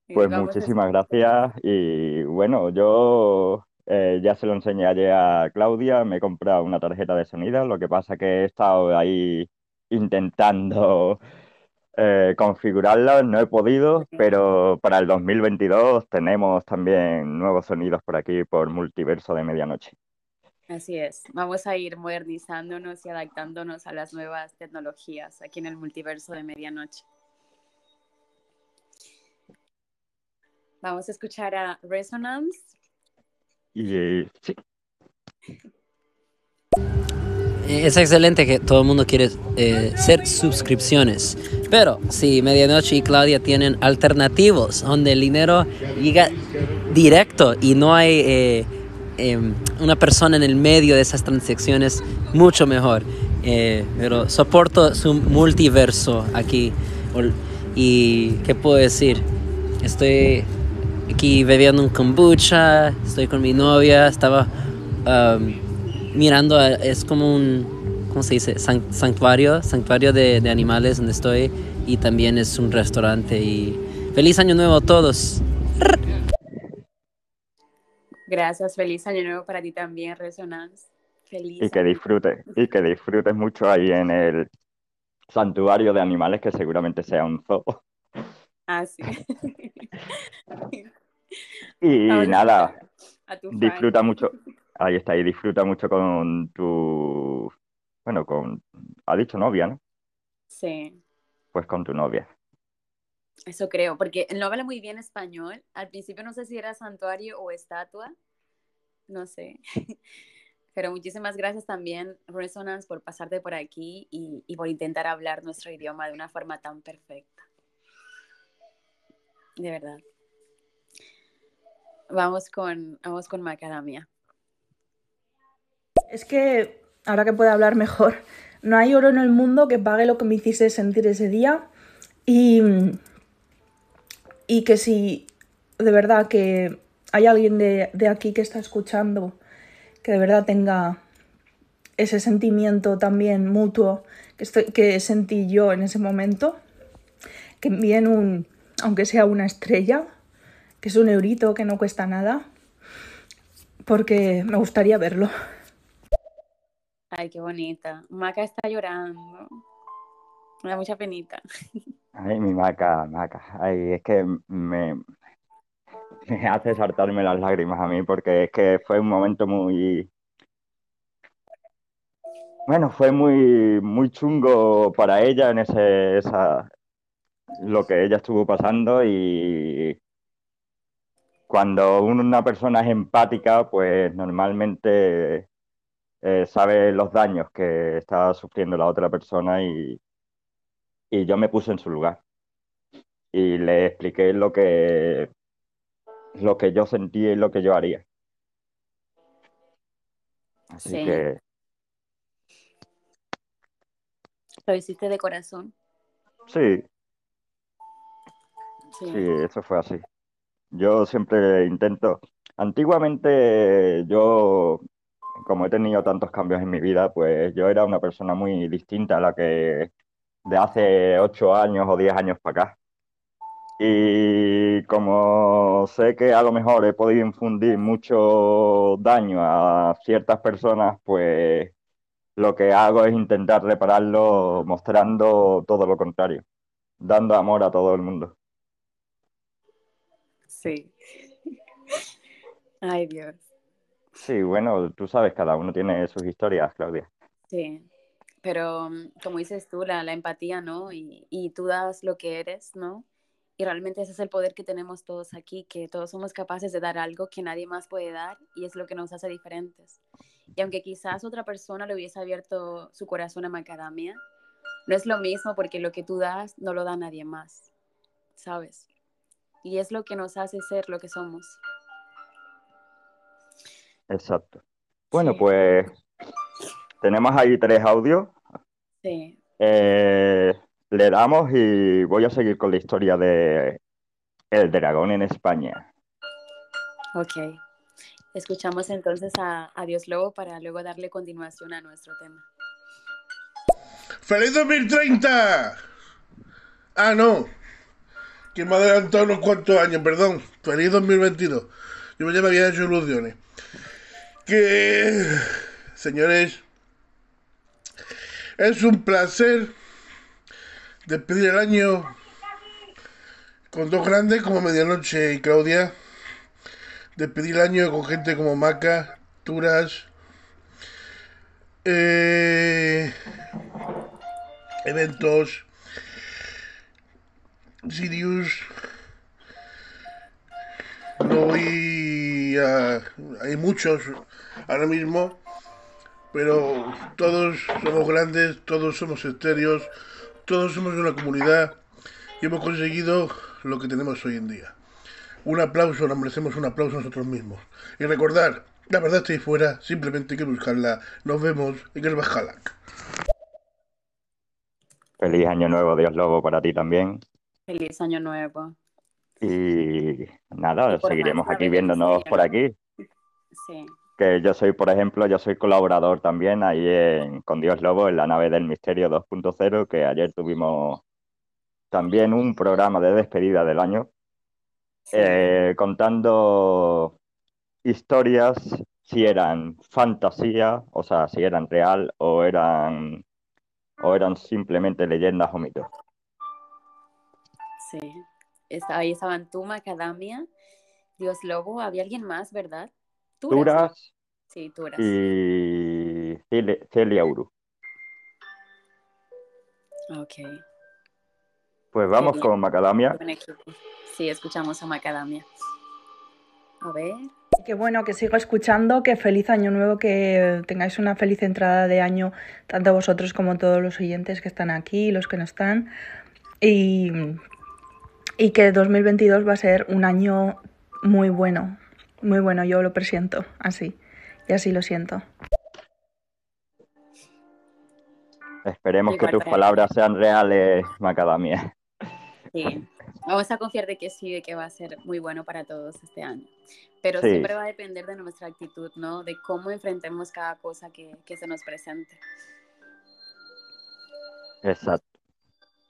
Y Pues muchísimas gracias y bueno, yo eh, ya se lo enseñé ayer a Claudia, me he comprado una tarjeta de sonido, lo que pasa que he estado ahí intentando (laughs) eh, configurarla, no he podido, pero para el 2022 tenemos también nuevos sonidos por aquí por Multiverso de Medianoche. Así es. Vamos a ir modernizándonos y adaptándonos a las nuevas tecnologías aquí en el multiverso de medianoche. Vamos a escuchar a Resonance. Y eh, sí, Es excelente que todo el mundo quiere eh, ser suscripciones. Pero si Medianoche y Claudia tienen alternativos donde el dinero llega directo y no hay eh, em, una persona en el medio de esas transacciones, mucho mejor. Eh, pero soporto su multiverso aquí. ¿Y qué puedo decir? Estoy aquí bebiendo un kombucha, estoy con mi novia, estaba um, mirando, a- es como un, ¿cómo se dice? San- santuario, santuario de, de animales donde estoy y también es un restaurante y feliz año nuevo a todos. Gracias, feliz año nuevo para ti también, Resonance. Feliz. y que disfrutes, y que disfrutes mucho ahí en el santuario de animales que seguramente sea un zoo. Ah, sí. (laughs) (laughs) Y nada, fan. disfruta mucho. Ahí está, y disfruta mucho con tu, bueno, con, ha dicho novia, ¿no? Sí, Pues con tu novia. eso creo, porque él no habla muy bien español. Al principio no sé si era santuario o estatua, no sé. (laughs) Pero muchísimas gracias también, Resonance, por pasarte por aquí y, y por intentar hablar nuestro idioma de una forma tan perfecta. De verdad. Vamos con, vamos con Macadamia. Es que, ahora que puedo hablar mejor, no hay oro en el mundo que pague lo que me hiciste sentir ese día. Y, y que si de verdad que hay alguien de, de aquí que está escuchando, que de verdad tenga ese sentimiento también mutuo que, estoy, que sentí yo en ese momento, que envíen un, aunque sea una estrella, que es un eurito que no cuesta nada, porque me gustaría verlo. Ay, qué bonita. Maca está llorando. Me da mucha penita. (laughs) Ay, mi Maca, Maca. Ay, es que me, me hace saltarme las lágrimas a mí porque es que fue un momento muy... Bueno, fue muy, muy chungo para ella en ese, esa, lo que ella estuvo pasando y cuando una persona es empática, pues normalmente eh, sabe los daños que está sufriendo la otra persona y, y yo me puse en su lugar y le expliqué lo que lo que yo sentía y lo que yo haría. Así Sí. que Lo hiciste de corazón. sí, Sí. sí, eso fue así. Yo siempre intento. Antiguamente yo, como he tenido tantos cambios en mi vida, pues yo era una persona muy distinta a la que de hace ocho años o diez años para acá. Y como sé que a lo mejor he podido infundir mucho daño a ciertas personas, pues lo que hago es intentar repararlo mostrando todo lo contrario, dando amor a todo el mundo. Sí. Ay, Dios. Sí, bueno, tú sabes, cada uno tiene sus historias, Claudia. Sí. Pero mm, como dices tú, la, la empatía, ¿no? Y, y tú das lo que eres, ¿no? Y realmente ese es el poder que tenemos todos aquí, que todos somos capaces de dar algo que nadie más puede dar y es lo que nos hace diferentes. Y aunque quizás otra persona le hubiese abierto su corazón a Macadamia, no es lo mismo porque lo que tú das no lo da nadie más, ¿sabes? Y es lo que nos hace ser lo que somos. Exacto. Bueno, Sí. pues tenemos ahí tres audios. Sí. Eh, le damos y voy a seguir con la historia de El dragón en España. Ok. Escuchamos entonces a, a Dios Lobo para luego darle continuación a nuestro tema. ¡Feliz 2030! Ah, no. Que me ha adelantado unos cuantos años, perdón. Feliz 2022. Yo me había hecho ilusiones. Que, señores, es un placer despedir el año con dos grandes como Medianoche y Claudia. Despedir el año con gente como Maca, Turas, eh, eventos, Sirius, no voy a- hay muchos ahora mismo, pero todos somos grandes, todos somos estéreos, todos somos una comunidad y hemos conseguido lo que tenemos hoy en día. Un aplauso, nos merecemos un aplauso nosotros mismos. Y recordar, la verdad está ahí fuera, simplemente hay que buscarla. Nos vemos en el Bajalac. Feliz año nuevo, Dios Lobo, para ti también. Feliz año nuevo. Y nada, Y seguiremos aquí viéndonos por aquí. Sí. Que yo soy, por ejemplo, yo soy colaborador también ahí en, con Dios Lobo en la nave del misterio 2.0, que ayer tuvimos también un programa de despedida del año, sí. eh, contando historias, si eran fantasía, o sea, si eran real o eran, o eran simplemente leyendas o mitos. Sí. Está- ahí estaban tú, Macadamia, Dios Lobo, había alguien más, ¿verdad? Turas, Sí, Turas. y Celia Uru. Ok. Pues vamos con Macadamia. Sí, escuchamos a Macadamia. A ver, Que bueno, que sigo escuchando, que feliz año nuevo, que tengáis una feliz entrada de año, tanto vosotros como todos los oyentes que están aquí y los que no están. Y, y que 2022 va a ser un año muy bueno, muy bueno, yo lo presiento así, y así lo siento. Esperemos que tus palabras sean reales, Macadamia. Sí, vamos a confiar de que sí, de que va a ser muy bueno para todos este año. Pero siempre va a depender de nuestra actitud, ¿no? De cómo enfrentemos cada cosa que, se nos presente. Exacto.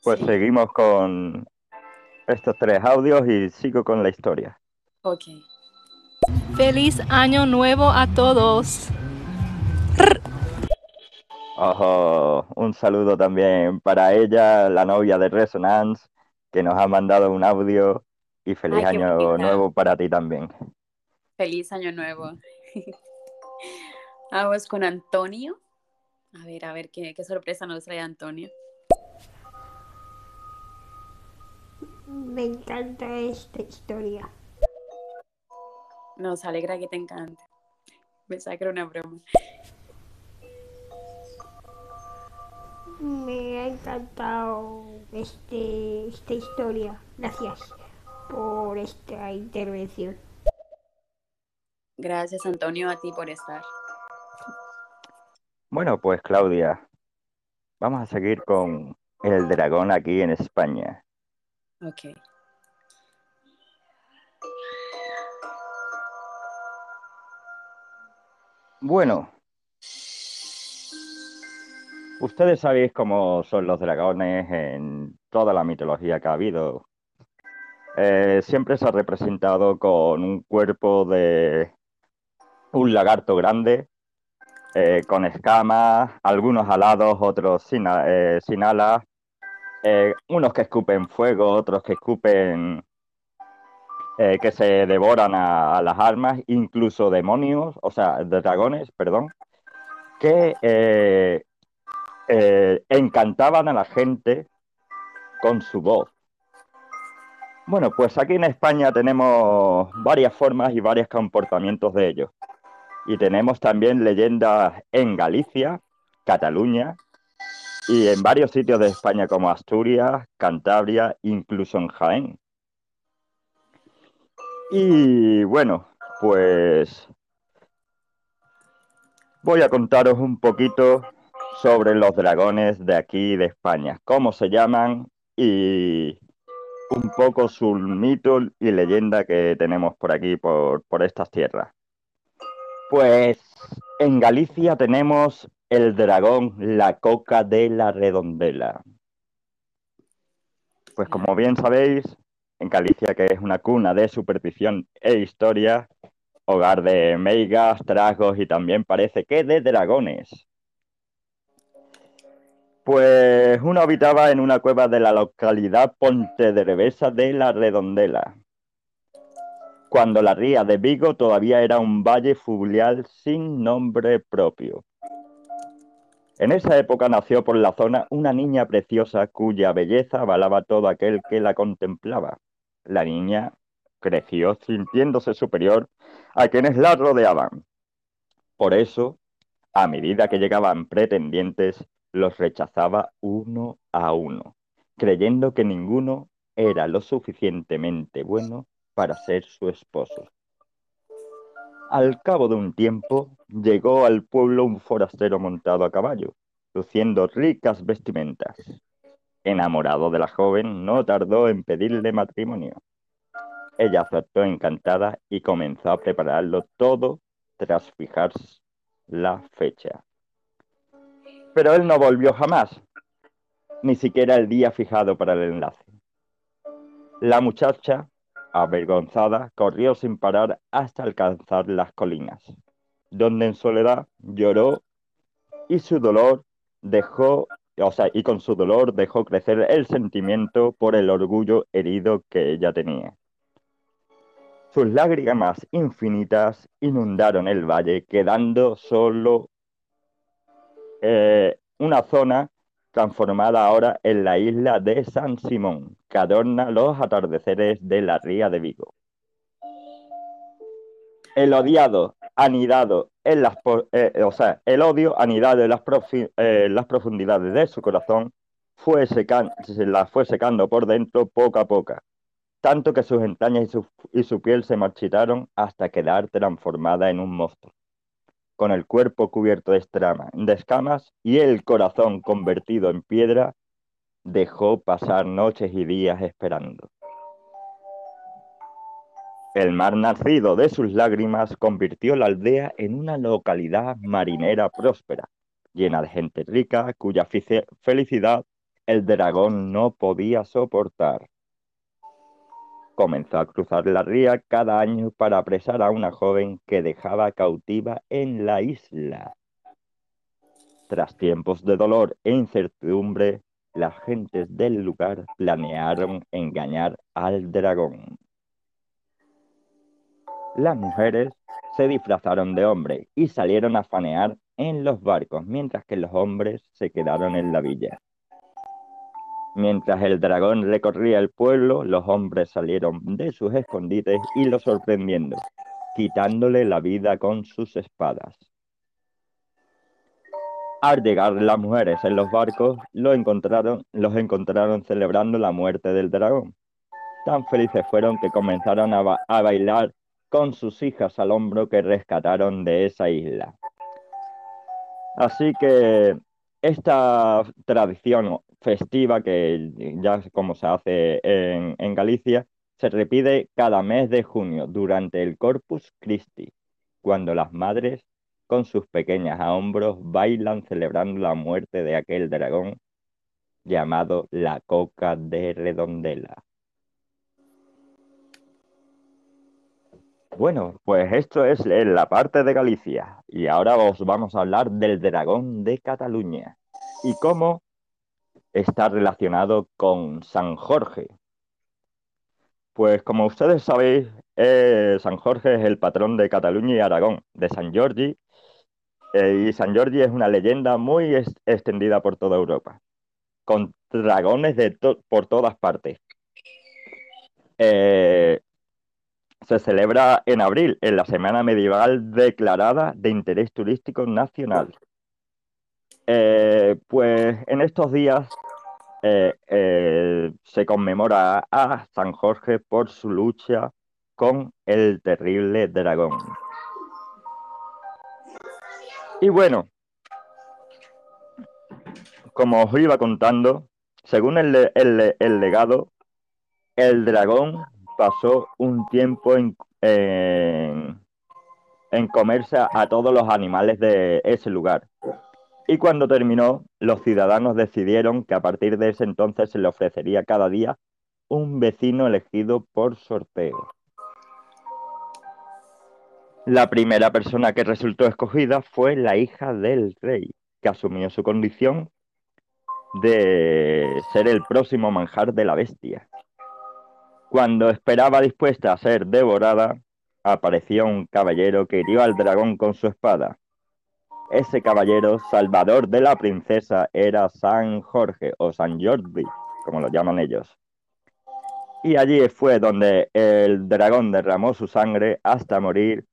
Pues seguimos con estos tres audios y sigo con la historia. Ok. Feliz año nuevo a todos. Ojo, un saludo también para ella, la novia de Resonance, que nos ha mandado un audio y feliz año nuevo para ti también. Feliz año nuevo. (laughs) Vamos con Antonio. A ver, a ver qué, qué sorpresa nos trae Antonio. Me encanta esta historia. Nos alegra que te encante. Me saca una broma. Me ha encantado este, esta historia. Gracias por esta intervención. Gracias, Antonio, a ti por estar. Bueno, pues Claudia, vamos a seguir con el dragón aquí en España. Ok. Bueno, ustedes sabéis cómo son los dragones en toda la mitología que ha habido. Eh, siempre se ha representado con un cuerpo de un lagarto grande, eh, con escamas, algunos alados, otros sin, eh, alas, unos que escupen fuego, otros que escupen eh, que se devoran a, las armas, incluso demonios, o sea, dragones, perdón, que eh, eh, encantaban a la gente con su voz. Bueno, pues aquí en España tenemos varias formas y varios comportamientos de ellos. Y tenemos también leyendas en Galicia, Cataluña y en varios sitios de España como Asturias, Cantabria, incluso en Jaén. Y bueno, pues voy a contaros un poquito sobre los dragones de aquí de España, cómo se llaman y un poco su mito y leyenda que tenemos por aquí, por, por estas tierras. Pues en Galicia tenemos el dragón, la coca de la redondela. Pues como bien sabéis, en Galicia, que es una cuna de superstición e historia, hogar de meigas, tragos y también parece que de dragones. Pues uno habitaba en una cueva de la localidad Revesa de la Redondela, cuando la ría de Vigo todavía era un valle fluvial sin nombre propio. En esa época nació por la zona una niña preciosa cuya belleza avalaba todo aquel que la contemplaba la niña creció sintiéndose superior a quienes la rodeaban. Por eso, a medida que llegaban pretendientes, los rechazaba uno a uno, creyendo que ninguno era lo suficientemente bueno para ser su esposo. Al cabo de un tiempo, llegó al pueblo un forastero montado a caballo, luciendo ricas vestimentas. Enamorado de la joven, no tardó en pedirle matrimonio. Ella aceptó encantada y comenzó a prepararlo todo tras fijar la fecha. Pero él no volvió jamás, ni siquiera el día fijado para el enlace. La muchacha, avergonzada, corrió sin parar hasta alcanzar las colinas, donde en soledad lloró y su dolor dejó o sea, y con su dolor dejó crecer el sentimiento por el orgullo herido que ella tenía. Sus lágrimas infinitas inundaron el valle, quedando solo eh, una zona transformada ahora en la isla de San Simón, que adorna los atardeceres de la ría de Vigo. El odiado anidado en las, po- eh, o sea, el odio anidado en las, eh, profundidades de su corazón fue se la fue secando por dentro poco a poco, tanto que sus entrañas y su, y su piel se marchitaron hasta quedar transformada en un monstruo, con el cuerpo cubierto de, de escamas y el corazón convertido en piedra, dejó pasar noches y días esperando. El mar nacido de sus lágrimas convirtió la aldea en una localidad marinera próspera, llena de gente rica, cuya felicidad el dragón no podía soportar. Comenzó a cruzar la ría cada año para apresar a una joven que dejaba cautiva en la isla. Tras tiempos de dolor e incertidumbre, las gentes del lugar planearon engañar al dragón. Las mujeres se disfrazaron de hombre y salieron a fanear en los barcos, mientras que los hombres se quedaron en la villa. Mientras el dragón recorría el pueblo, los hombres salieron de sus escondites y lo sorprendiendo, quitándole la vida con sus espadas. Al llegar las mujeres en los barcos, lo encontraron, los encontraron celebrando la muerte del dragón. Tan felices fueron que comenzaron a, a bailar con sus hijas al hombro que rescataron de esa isla. Así que esta tradición festiva, que ya como se hace en, Galicia, se repite cada mes de junio durante el Corpus Christi, cuando las madres con sus pequeñas a hombros bailan celebrando la muerte de aquel dragón llamado la Coca de Redondela. Bueno, pues esto es la parte de Galicia y ahora os vamos a hablar del dragón de Cataluña y cómo está relacionado con San Jorge. Pues como ustedes sabéis, eh, San Jorge es el patrón de Cataluña y Aragón, de San Giorgi, eh, y San Giorgi es una leyenda muy extendida por toda Europa, con dragones por todas partes. Eh, se celebra en abril, en la semana medieval declarada de interés turístico nacional. Eh, pues en estos días eh, eh, se conmemora a San Jorge por su lucha con el terrible dragón. Y bueno, como os iba contando, según el, el le- el legado, el dragón pasó un tiempo en, en- comerse a todos los animales de ese lugar. Y cuando terminó, los ciudadanos decidieron que a partir de ese entonces se le ofrecería cada día un vecino elegido por sorteo. La primera persona que resultó escogida fue la hija del rey, que asumió su condición de ser el próximo manjar de la bestia. Cuando esperaba dispuesta a ser devorada, apareció un caballero que hirió al dragón con su espada. Ese caballero, salvador de la princesa, era San Jorge o San Jordi, como lo llaman ellos. Y allí fue donde el dragón derramó su sangre hasta morir,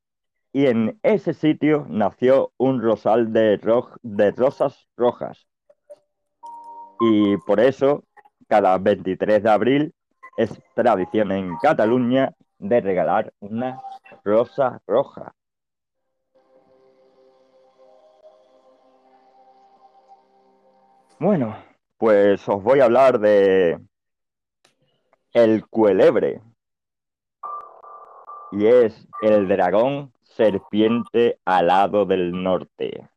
y en ese sitio nació un rosal de, roj- de rosas rojas. Y por eso, cada 23 de abril es tradición en Cataluña de regalar una rosa roja. Bueno, pues os voy a hablar de el cuelebre. Y es el dragón serpiente alado del norte.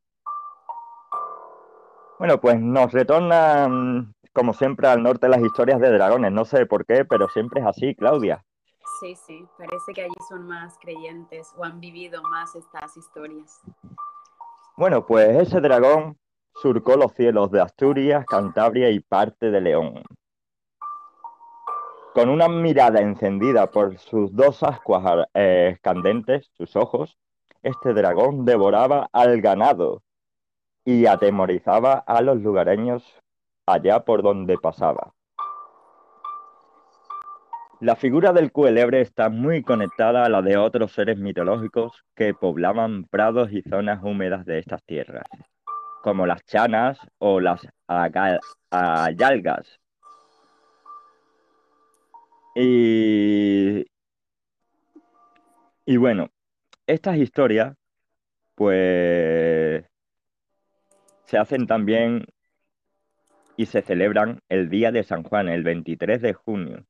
Bueno, pues nos retornan, como siempre, al norte las historias de dragones. No sé por qué, pero siempre es así, Claudia. Sí, sí, parece que allí son más creyentes o han vivido más estas historias. Bueno, pues ese dragón surcó los cielos de Asturias, Cantabria y parte de León. Con una mirada encendida por sus dos ascuas eh, candentes, sus ojos, este dragón devoraba al ganado y atemorizaba a los lugareños allá por donde pasaba. La figura del cuelebre está muy conectada a la de otros seres mitológicos que poblaban prados y zonas húmedas de estas tierras, como las chanas o las ayalgas. Y, y bueno, estas historias, pues, se hacen también y se celebran el día de San Juan, el 23 de junio.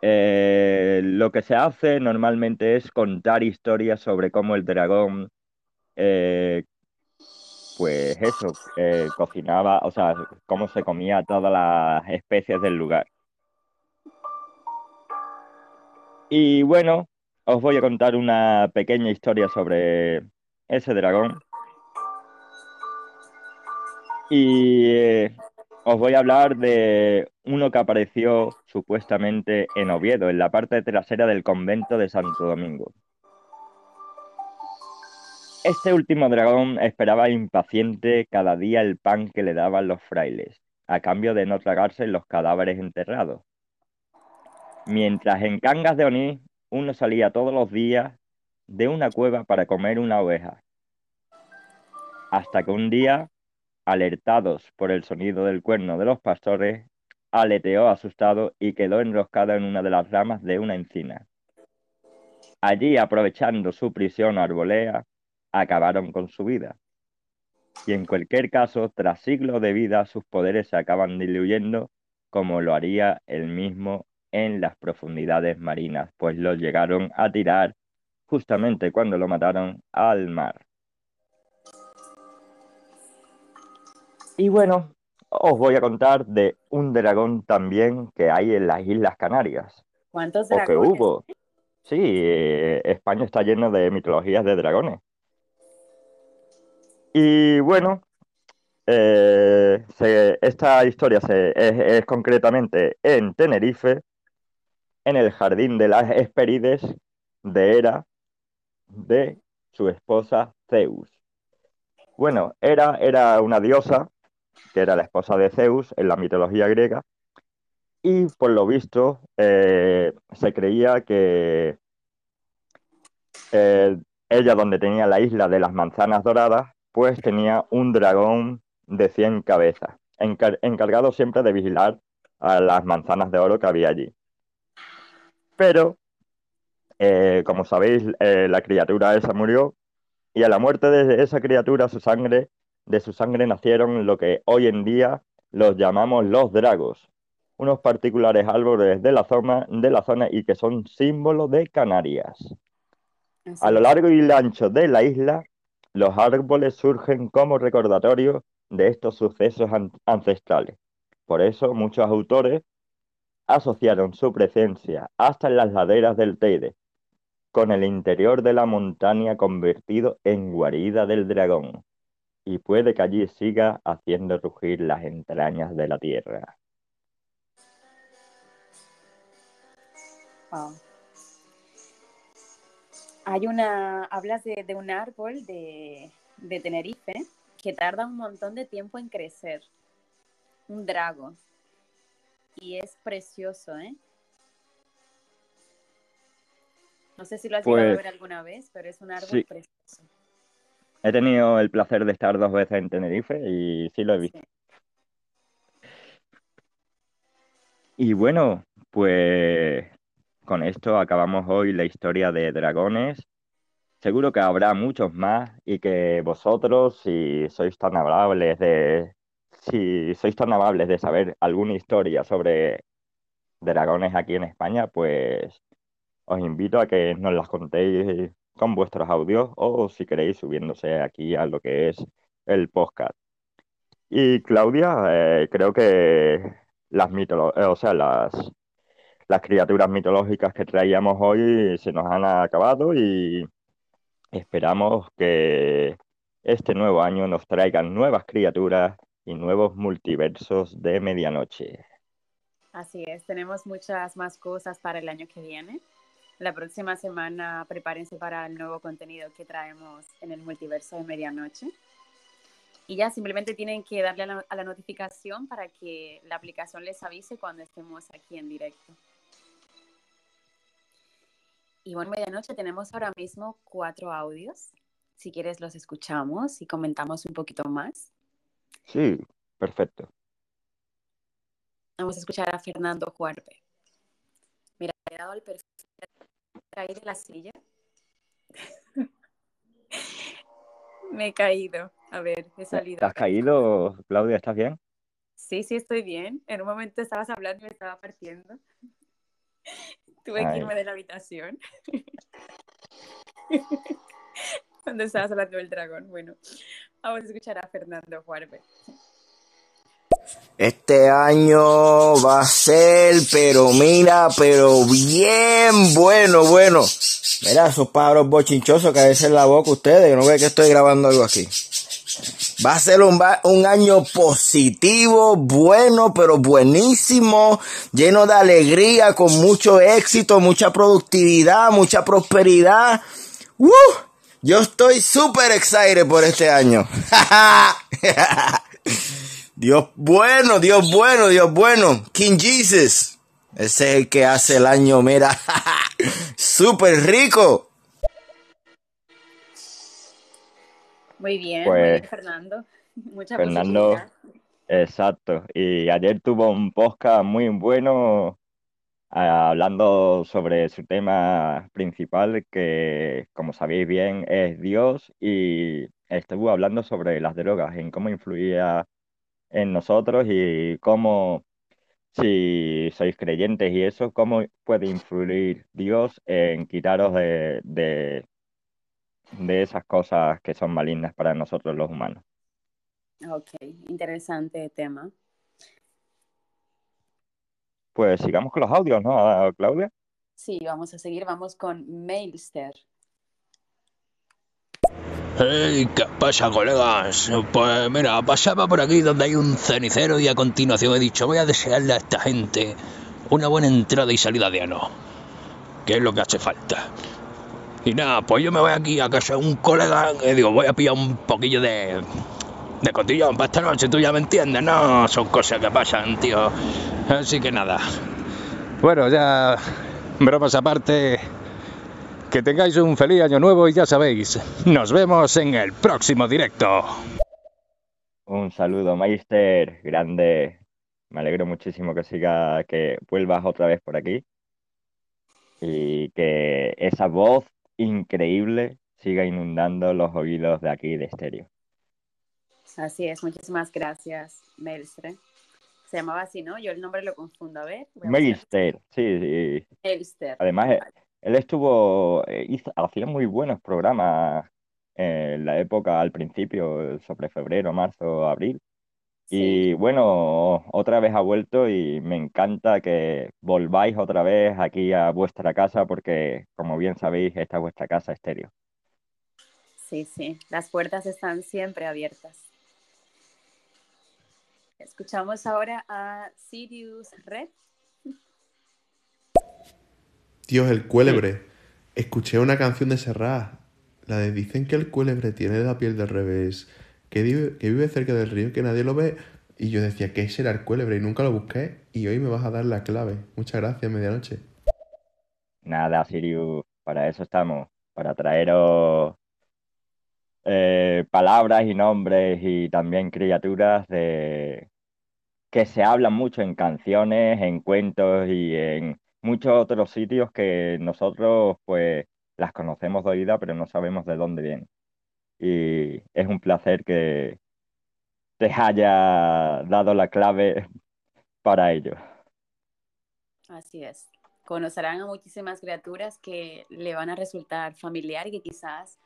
Eh, lo que se hace normalmente es contar historias sobre cómo el dragón, eh, pues eso, eh, cocinaba, o sea, cómo se comía todas las especies del lugar. Y bueno, os voy a contar una pequeña historia sobre ese dragón. Y eh, os voy a hablar de uno que apareció supuestamente en Oviedo, en la parte trasera del convento de Santo Domingo. Este último dragón esperaba impaciente cada día el pan que le daban los frailes, a cambio de no tragarse los cadáveres enterrados. Mientras en Cangas de Onís uno salía todos los días de una cueva para comer una oveja. Hasta que un día, alertados por el sonido del cuerno de los pastores, aleteó asustado y quedó enroscado en una de las ramas de una encina. Allí, aprovechando su prisión arbolea, acabaron con su vida. Y en cualquier caso, tras siglos de vida, sus poderes se acaban diluyendo, como lo haría él mismo en las profundidades marinas, pues lo llegaron a tirar justamente cuando lo mataron al mar. Y bueno, os voy a contar de un dragón también que hay en las Islas Canarias, ¿Cuántos o que dragones? hubo. Sí, eh, España está lleno de mitologías de dragones. Y bueno, eh, esta historia se- es, concretamente en Tenerife, en el jardín de las Hespérides de Hera, de su esposa Zeus. Bueno, Hera era una diosa, que era la esposa de Zeus en la mitología griega, y por lo visto eh, se creía que eh, ella donde tenía la isla de las manzanas doradas, pues tenía un dragón de 100 cabezas, encar- encargado siempre de vigilar a las manzanas de oro que había allí. Pero, eh, como sabéis, eh, la criatura esa murió y a la muerte de esa criatura, su sangre, de su sangre nacieron lo que hoy en día los llamamos los dragos, unos particulares árboles de la zona, de la zona y que son símbolo de Canarias. A lo largo y ancho de la isla, los árboles surgen como recordatorio de estos sucesos an- ancestrales. Por eso muchos autores asociaron su presencia hasta en las laderas del Teide, con el interior de la montaña convertido en guarida del dragón, y puede que allí siga haciendo rugir las entrañas de la tierra. Wow. Hay una, hablas de, de un árbol de, de Tenerife que tarda un montón de tiempo en crecer. Un drago. Y es precioso, ¿eh? No sé si lo has llegado a Pues, ver alguna vez, pero es un árbol sí. precioso. He tenido el placer de estar dos veces en Tenerife y sí lo he visto. Y bueno, pues con esto acabamos hoy la historia de dragones. Seguro que habrá muchos más y que vosotros, si sois tan amables de, si sois tan amables de saber alguna historia sobre dragones aquí en España, pues os invito a que nos las contéis con vuestros audios o si queréis subiéndose aquí a lo que es el podcast. Y Claudia, eh, creo que las mitolo- eh, o sea, las, las criaturas mitológicas que traíamos hoy se nos han acabado y esperamos que este nuevo año nos traigan nuevas criaturas y nuevos multiversos de medianoche. Así es, tenemos muchas más cosas para el año que viene. La próxima semana prepárense para el nuevo contenido que traemos en el multiverso de medianoche. Y ya simplemente tienen que darle a la, a la notificación para que la aplicación les avise cuando estemos aquí en directo. Y bueno, medianoche tenemos ahora mismo cuatro audios. Si quieres los escuchamos y comentamos un poquito más. Sí, perfecto. Vamos a escuchar a Fernando Juarpe. Mira, he dado el perfil caí de la silla. (laughs) Me he caído. A ver, he salido. ¿Te has caído, Claudia? ¿Estás bien? Sí, sí, estoy bien. En un momento estabas hablando y me estaba partiendo. Tuve que irme de la habitación. (laughs) Cuando estabas hablando del dragón. Bueno, vamos a escuchar a Fernando Juarpe. Este año va a ser, pero mira, pero bien bueno, bueno. Mira, esos pájaros bochinchosos que a veces la boca ustedes, no ve que estoy grabando algo aquí. Va a ser un, un año positivo, bueno, pero buenísimo, lleno de alegría, con mucho éxito, mucha productividad, mucha prosperidad. ¡Uh! Yo estoy súper excited por este año. (laughs) Dios bueno, Dios bueno, Dios bueno. King Jesus. Ese es el que hace el año, mira. (laughs) Súper rico. Muy bien, muy Pues, bien, Fernando. (laughs) Mucha Fernando, exacto. Y ayer tuvo un podcast muy bueno ah, hablando sobre su tema principal, que como sabéis bien es Dios, y estuvo hablando sobre las drogas, en cómo influía en nosotros y cómo, si sois creyentes y eso, cómo puede influir Dios en quitaros de, de, de esas cosas que son malignas para nosotros los humanos. Ok, interesante tema. Pues sigamos con los audios, ¿no, Claudia? Sí, vamos a seguir, vamos con Mailster. Hey, ¿qué pasa, colegas? Pues mira, pasaba por aquí donde hay un cenicero y a continuación he dicho, voy a desearle a esta gente una buena entrada y salida de ano, que es lo que hace falta. Y nada, pues yo me voy aquí a casa de un colega y digo, voy a pillar un poquillo de, de cotillón para esta noche, tú ya me entiendes, ¿no? Son cosas que pasan, tío. Así que nada. Bueno, ya, bromas aparte, que tengáis un feliz año nuevo y ya sabéis, nos vemos en el próximo directo. Un saludo, Meister, grande. Me alegro muchísimo que siga, que vuelvas otra vez por aquí y que esa voz increíble siga inundando los oídos de aquí de estéreo. Así es, muchísimas gracias, Mailster. Se llamaba así, ¿no? Yo el nombre lo confundo, a ver. Meister, sí, sí. Además, eh, él estuvo, eh, hizo- hacía muy buenos programas en la época al principio, sobre febrero, marzo, abril. Y bueno, otra vez ha vuelto y me encanta que volváis otra vez aquí a vuestra casa porque, como bien sabéis, esta es vuestra casa estéreo. Sí, sí, las puertas están siempre abiertas. Escuchamos ahora a Sirius Red. Dios, el cuélebre. Escuché una canción de Serrat. La de dicen que el cuélebre tiene la piel del revés, que vive, que vive cerca del río, que nadie lo ve. Y yo decía, ¿qué será el cuélebre? Y nunca lo busqué. Y hoy me vas a dar la clave. Muchas gracias, medianoche. Nada, Sirius, para eso estamos, para traeros eh, palabras y nombres y también criaturas de que se hablan mucho en canciones, en cuentos y en muchos otros sitios que nosotros pues las conocemos de oída, pero no sabemos de dónde vienen. Y es un placer que te haya dado la clave para ello. Así es. Conocerán a muchísimas criaturas que le van a resultar familiar y que quizás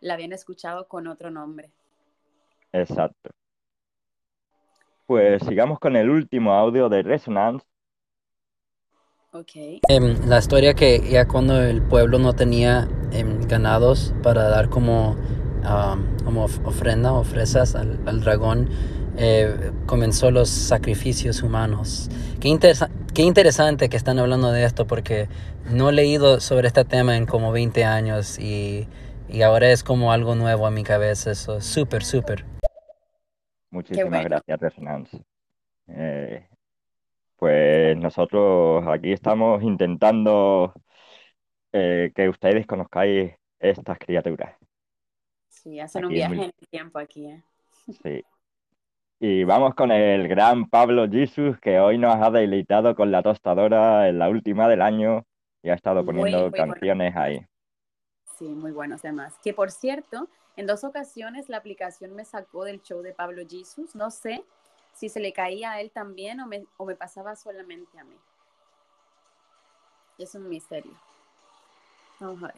la habían escuchado con otro nombre. Exacto. Pues sigamos con el último audio de Resonance. Ok. Em, la historia que ya cuando el pueblo no tenía em, ganados para dar como, am, como of- ofrenda, ofresas al, al dragón, eh, comenzó los sacrificios humanos. Qué, interesa- qué interesante que están hablando de esto porque no he leído sobre este tema en como 20 años y, y ahora es como algo nuevo a mi cabeza. Eso es súper, súper. Muchísimas bueno. gracias, Resonance. Eh, pues nosotros aquí estamos intentando eh, que ustedes conozcáis estas criaturas. Sí, hacen un Aquí viaje Mil- en el tiempo aquí, ¿eh? Sí. Y vamos con el gran Pablo Jesus, que hoy nos ha deleitado con la tostadora en la última del año y ha estado Muy, poniendo muy canciones ahí. Sí, muy buenos además. Que por cierto, en dos ocasiones la aplicación me sacó del show de Pablo Jesus. No sé si se le caía a él también o me, o me pasaba solamente a mí. Es un misterio. Vamos a ver.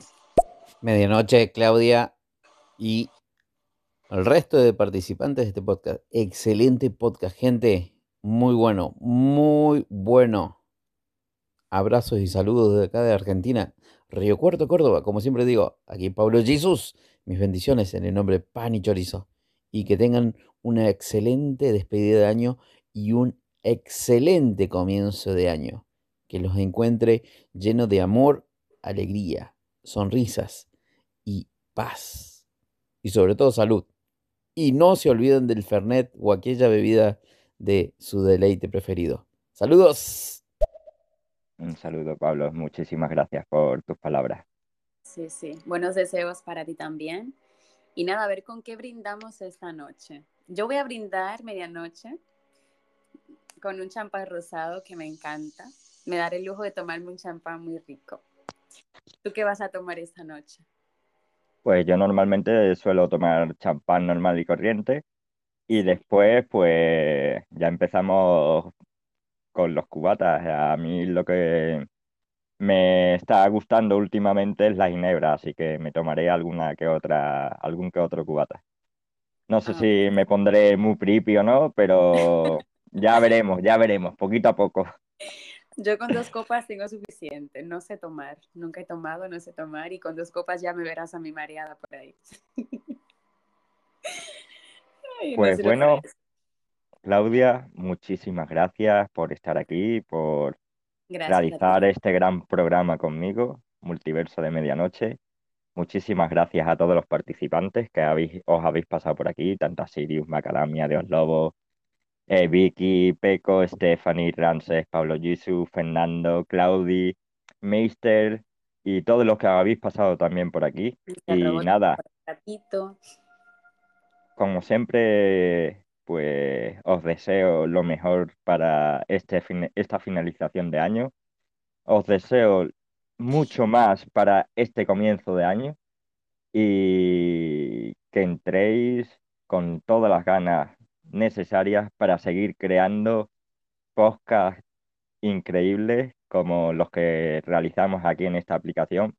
Medianoche, Claudia y el resto de participantes de este podcast. Excelente podcast, gente. Muy bueno, muy bueno. Abrazos y saludos de acá de Argentina. Río Cuarto, Córdoba. Como siempre digo, aquí Pablo Jesús. Mis bendiciones en el nombre de Pan y Chorizo. Y que tengan una excelente despedida de año y un excelente comienzo de año. Que los encuentre lleno de amor, alegría, sonrisas y paz. Y sobre todo salud. Y no se olviden del Fernet o aquella bebida de su deleite preferido. Saludos. Un saludo, Pablo. Muchísimas gracias por tus palabras. Sí, sí. Buenos deseos para ti también. Y nada, a ver con qué brindamos esta noche. Yo voy a brindar medianoche con un champán rosado que me encanta. Me daré el lujo de tomarme un champán muy rico. ¿Tú qué vas a tomar esta noche? Pues yo normalmente suelo tomar champán normal y corriente y después pues ya empezamos con los cubatas. A mí lo que me está gustando últimamente es la ginebra, así que me tomaré alguna que otra, algún que otro cubata. No sé Ah, si me pondré muy pripi o no, pero ya veremos, ya veremos, poquito a poco. (laughs) Yo con dos copas tengo suficiente. No sé tomar. Nunca he tomado, no sé tomar. Y con dos copas ya me verás a mi mareada por ahí. (laughs) Ay, Pues bueno. Claudia, muchísimas gracias por estar aquí, por Gracias realizar este gran programa conmigo, Multiverso de Medianoche. Muchísimas gracias a todos los participantes que habéis, os habéis pasado por aquí, tanto a Sirius, Macadamia, Dios Lobo, eh, Vicky, Peco, Stephanie, Ramses, Pablo Gisu, Fernando, Claudi, Meister y todos los que habéis pasado también por aquí. Y nada, como siempre, pues os deseo lo mejor para este fin- esta finalización de año. Os deseo mucho más para este comienzo de año y que entréis con todas las ganas necesarias para seguir creando podcasts increíbles como los que realizamos aquí en esta aplicación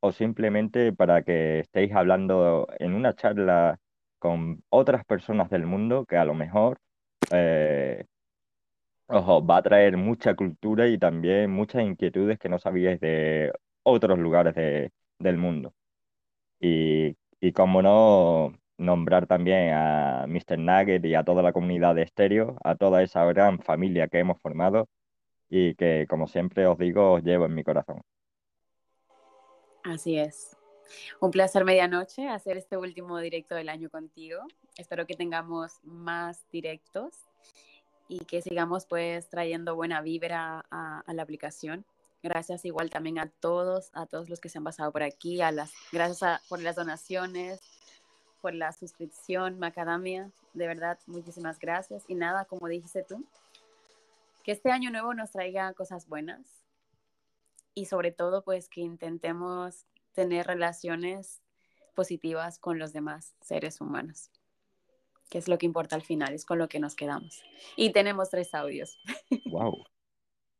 o simplemente para que estéis hablando en una charla con otras personas del mundo que a lo mejor eh, os va a traer mucha cultura y también muchas inquietudes que no sabíais de otros lugares de- del mundo. Y, y como no, nombrar también a Mr. Nugget y a toda la comunidad de Estéreo, a toda esa gran familia que hemos formado y que, como siempre os digo, os llevo en mi corazón. Así es. Un placer medianoche hacer este último directo del año contigo. Espero que tengamos más directos y que sigamos pues trayendo buena vibra a, a la aplicación. Gracias igual también a todos, a todos los que se han pasado por aquí, a las, gracias a- por las donaciones, por la suscripción, Macadamia. De verdad, muchísimas gracias. Y nada, como dijiste tú, que este año nuevo nos traiga cosas buenas y sobre todo pues que intentemos tener relaciones positivas con los demás seres humanos, que es lo que importa al final, es con lo que nos quedamos. Y tenemos tres audios. (laughs) ¡Wow!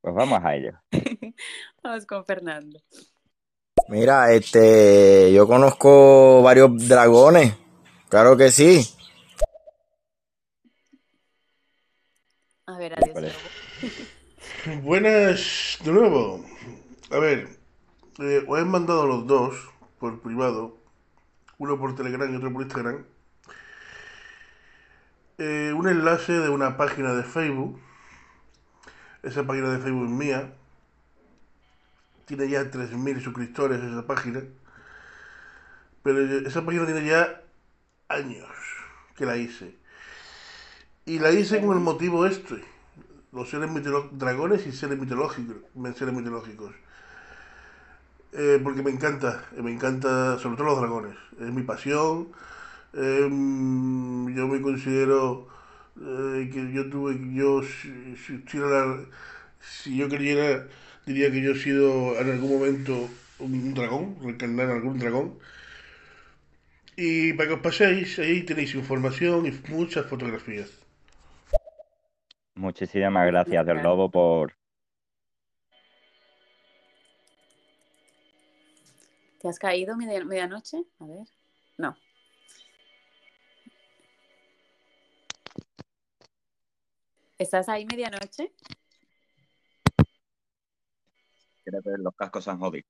Pues vamos a ello. (laughs) Vamos con Fernando. Mira, este, yo conozco varios dragones. Claro que sí. A ver, adiós. Vale. (laughs) Buenas de nuevo. A ver, eh, os he mandado los dos por privado, uno por Telegram y otro por Instagram, eh, un enlace de una página de Facebook. Esa página de Facebook es mía. Tiene ya 3.000 suscriptores esa página. Pero esa página tiene ya años que la hice. Y la hice con el motivo este. Los seres dragones y seres mitológicos, seres mitológicos. eh, porque me encanta, eh, me encanta sobre todo los dragones, es mi pasión. Em, yo me considero eh, que yo tuve, yo si, si, si yo quería, diría que yo he sido en algún momento un dragón, reencarnar en algún dragón. Y para que os paséis, ahí tenéis información y muchas fotografías. Muchísimas gracias del Lobo por... ¿Te has caído media- medianoche? A ver. No. ¿Estás ahí medianoche? Creo que los cascos se han jodido.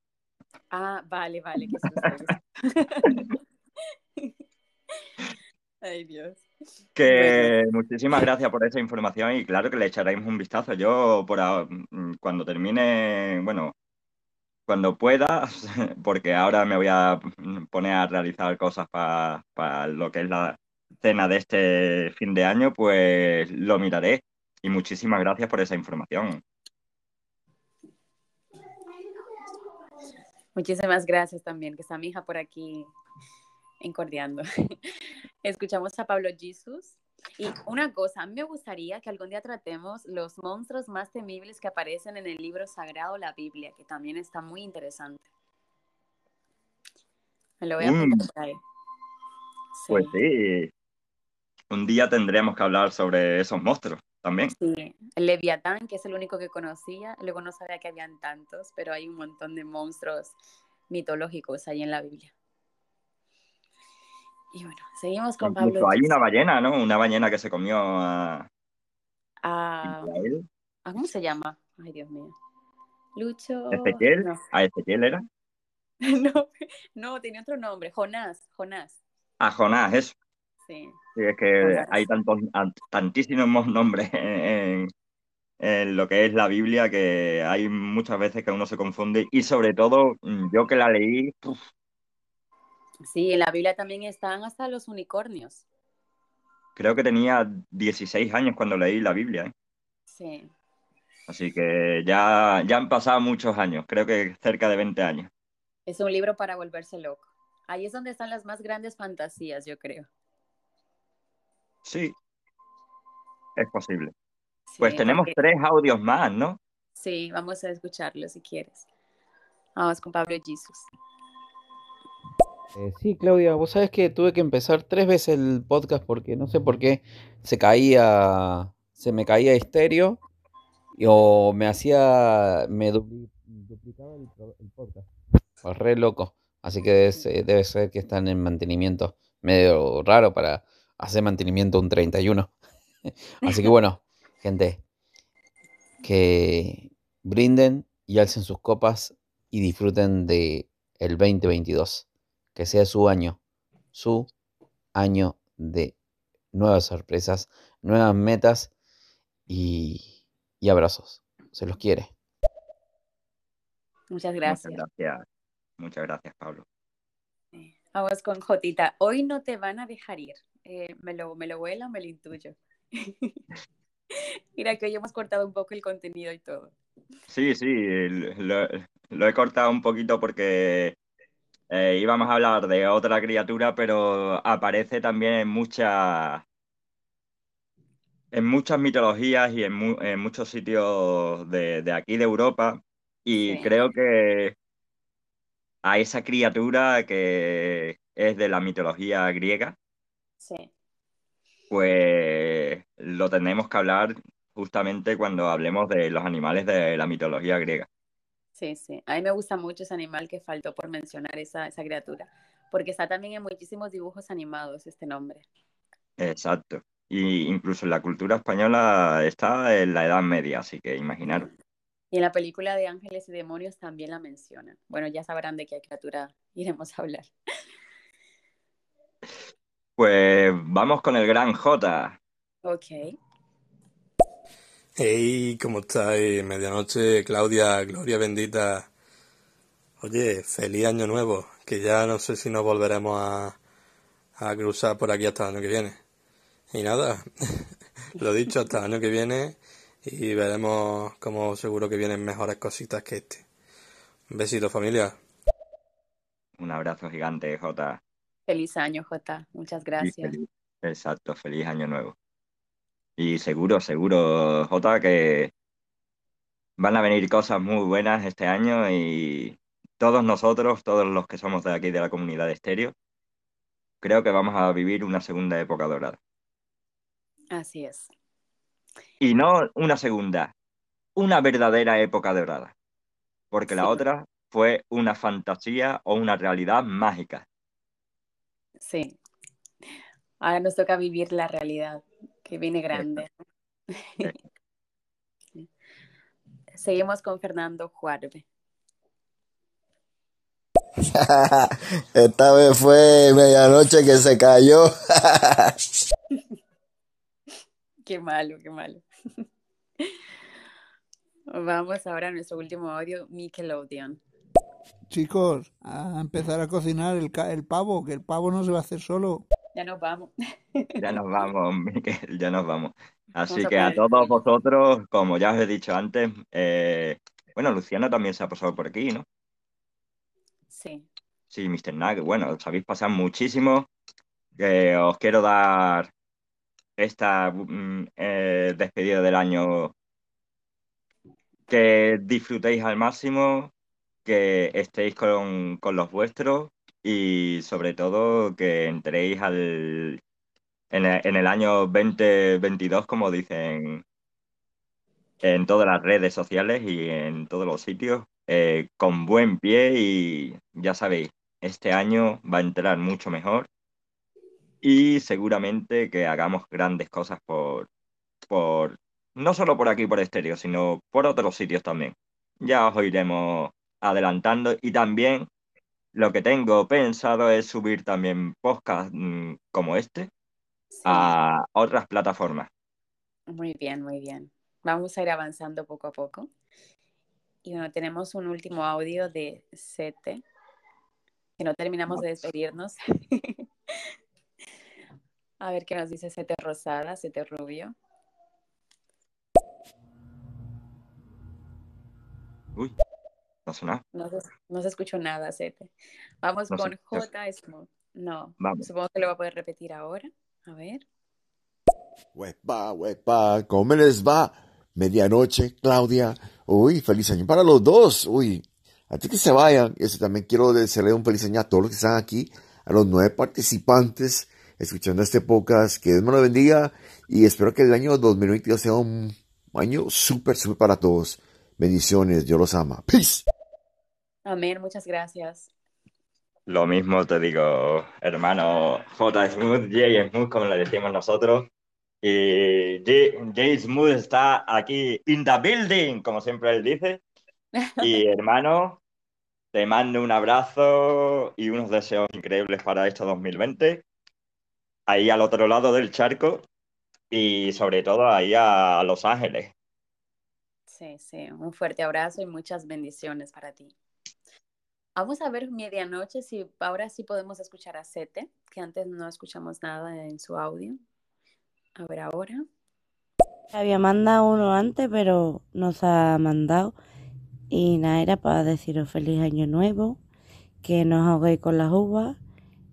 Ah, vale, vale, susto. (laughs) (laughs) Ay, Dios. Que muchísimas gracias por esa información y claro que le echaremos un vistazo. Yo por ahora, mm, cuando termine, bueno, cuando pueda, (laughs) porque ahora me voy a poner a realizar cosas para lo que es la cena de este fin de año, pues lo miraré. Y muchísimas gracias por esa información. Muchísimas gracias también, que está mi hija por aquí encordeando. (laughs) Escuchamos a Pablo Jesus. Y una cosa, a mí me gustaría que algún día tratemos los monstruos más temibles que aparecen en el libro sagrado, la Biblia, que también está muy interesante. Me lo voy a Mm. ahí. Pues sí, un día tendremos que hablar sobre esos monstruos también. Sí, el Leviatán, que es el único que conocía, luego no sabía que habían tantos, pero hay un montón de monstruos mitológicos ahí en la Biblia. Y bueno, seguimos con Pablo. Hay una ballena, ¿no? Una ballena que se comió a Ah, Israel. ah, ¿Cómo se llama? Ay, Dios mío. Lucho. Ezequiel. No, ¿A Ezequiel era? (laughs) no, no, tenía otro nombre. Jonás, Jonás. A Jonás, eso. Sí. Sí, es que Jonás. hay tantos, an- tantísimos nombres (laughs) en, en lo que es la Biblia que hay muchas veces que uno se confunde y sobre todo mm, yo que la leí, Sí, en la Biblia también están hasta los unicornios. creo que tenía 16 años cuando leí la Biblia, ¿eh? Sí. Así que ya, ya han pasado muchos años, creo que cerca de 20 años. Es un libro para volverse loco. Ahí es donde están las más grandes fantasías, yo creo. Sí, es posible. Pues tenemos porque- tres audios más, ¿no? Sí, vamos a escucharlo si quieres. Vamos con Pablo Jesus. Eh, sí, Claudia, vos sabés que tuve que empezar tres veces el podcast porque no sé por qué se caía, se me caía estéreo o me hacía, me dupli- duplicaba el, el podcast. Re loco. Así que debe debe ser que están en mantenimiento medio raro para hacer mantenimiento un 31. (laughs) Así que bueno, gente, que brinden y alcen sus copas y disfruten de el 2022. Que sea su año, su año de nuevas sorpresas, nuevas metas y, y abrazos. Se los quiere. Muchas gracias. Muchas gracias. Muchas gracias, Pablo. Vamos con Jotita. Hoy no te van a dejar ir. Eh, me lo, me lo vuela, me lo intuyo. (laughs) Mira que hoy hemos cortado un poco el contenido y todo. Sí, sí, lo, lo he cortado un poquito porque eh, íbamos a hablar de otra criatura, pero aparece también en muchas, en muchas mitologías y en, mu- en muchos sitios de, de aquí de Europa. Y Sí. creo que a esa criatura que es de la mitología griega, Sí. pues lo tenemos que hablar justamente cuando hablemos de los animales de la mitología griega. Sí, sí. A mí me gusta mucho ese animal que faltó por mencionar esa, esa criatura, porque está también en muchísimos dibujos animados este nombre. Exacto. Y incluso en la cultura española está en la Edad Media, así que imaginaros. Y en la película de Ángeles y Demonios también la mencionan. Bueno, ya sabrán de qué criatura iremos a hablar. Pues vamos con el gran J. Ok. Hey, ¿cómo estáis? Medianoche, Claudia, Gloria bendita. Oye, feliz año nuevo, que ya no sé si nos volveremos a, a cruzar por aquí hasta el año que viene. Y nada, (laughs) lo dicho, hasta el año que viene y veremos cómo seguro que vienen mejores cositas que este. Un besito familia. Un abrazo gigante, Jota. Feliz año, Jota. Muchas gracias. feliz- exacto, feliz año nuevo. Y seguro, seguro, Jota, que van a venir cosas muy buenas este año y todos nosotros, todos los que somos de aquí de la comunidad de Estéreo, creo que vamos a vivir una segunda época dorada. Así es. Y no una segunda, una verdadera época dorada. Porque la otra fue una fantasía o una realidad mágica. Sí. Ahora nos toca vivir la realidad, que viene grande. (laughs) Seguimos con Fernando Juarbe. (laughs) Esta vez fue medianoche que se cayó. (laughs) Qué malo, qué malo. Vamos ahora a nuestro último audio, Nickelodeon. Chicos, a empezar a cocinar el, pavo, que el pavo no se va a hacer solo. Ya nos vamos. Ya nos vamos, (laughs) Miquel, ya nos vamos. Así que a todos vosotros, como ya os he dicho antes, eh, bueno, Luciano también se ha pasado por aquí, ¿no? Sí. Sí, Mr. Nag, bueno, os habéis pasado muchísimo. Eh, os quiero dar esta mm, eh, despedida del año que disfrutéis al máximo, que estéis con, con los vuestros y sobre todo que entréis al, en el, en el año 2022, como dicen en todas las redes sociales y en todos los sitios, eh, con buen pie y ya sabéis, este año va a entrar mucho mejor y seguramente que hagamos grandes cosas por, por no solo por aquí, por estéreo, sino por otros sitios también. Ya os iremos adelantando y también lo que tengo pensado es subir también podcast mm, como este a otras plataformas. Muy bien, muy bien. Vamos a ir avanzando poco a poco. Y bueno, tenemos un último audio de Sete, que no terminamos de despedirnos. (laughs) A ver qué nos dice Sete Rosada, Sete Rubio. Uy, no suena. No se, no se escuchó nada, Sete. Vamos No con. J. Smooth. No, Vamos. supongo que lo voy a poder repetir ahora. A ver. Huepa, huepa, ¿cómo les va? Medianoche, Claudia. Uy, feliz año para los dos. Uy, antes que se vayan, eso también quiero desearle un feliz año a todos los que están aquí, a los nueve participantes escuchando este podcast. Que Dios me lo bendiga y espero que el año 2022 sea un año súper, súper para todos. Bendiciones, Dios los ama. Peace. Amén, muchas gracias. Lo mismo te digo, hermano J. Smooth, J. Smooth, como le decimos nosotros. Y J, J. Smooth está aquí in the building, como siempre él dice. (laughs) Y hermano, te mando un abrazo y unos deseos increíbles para este 2020. Ahí al otro lado del charco y sobre todo ahí a Los Ángeles. Sí, sí, un fuerte abrazo y muchas bendiciones para ti. Vamos a ver medianoche si ahora sí podemos escuchar a Sete, que antes no escuchamos nada en su audio. A ver ahora. Había mandado uno antes, pero nos ha mandado. Y nada, era para deciros feliz año nuevo, que no os ahoguéis con las uvas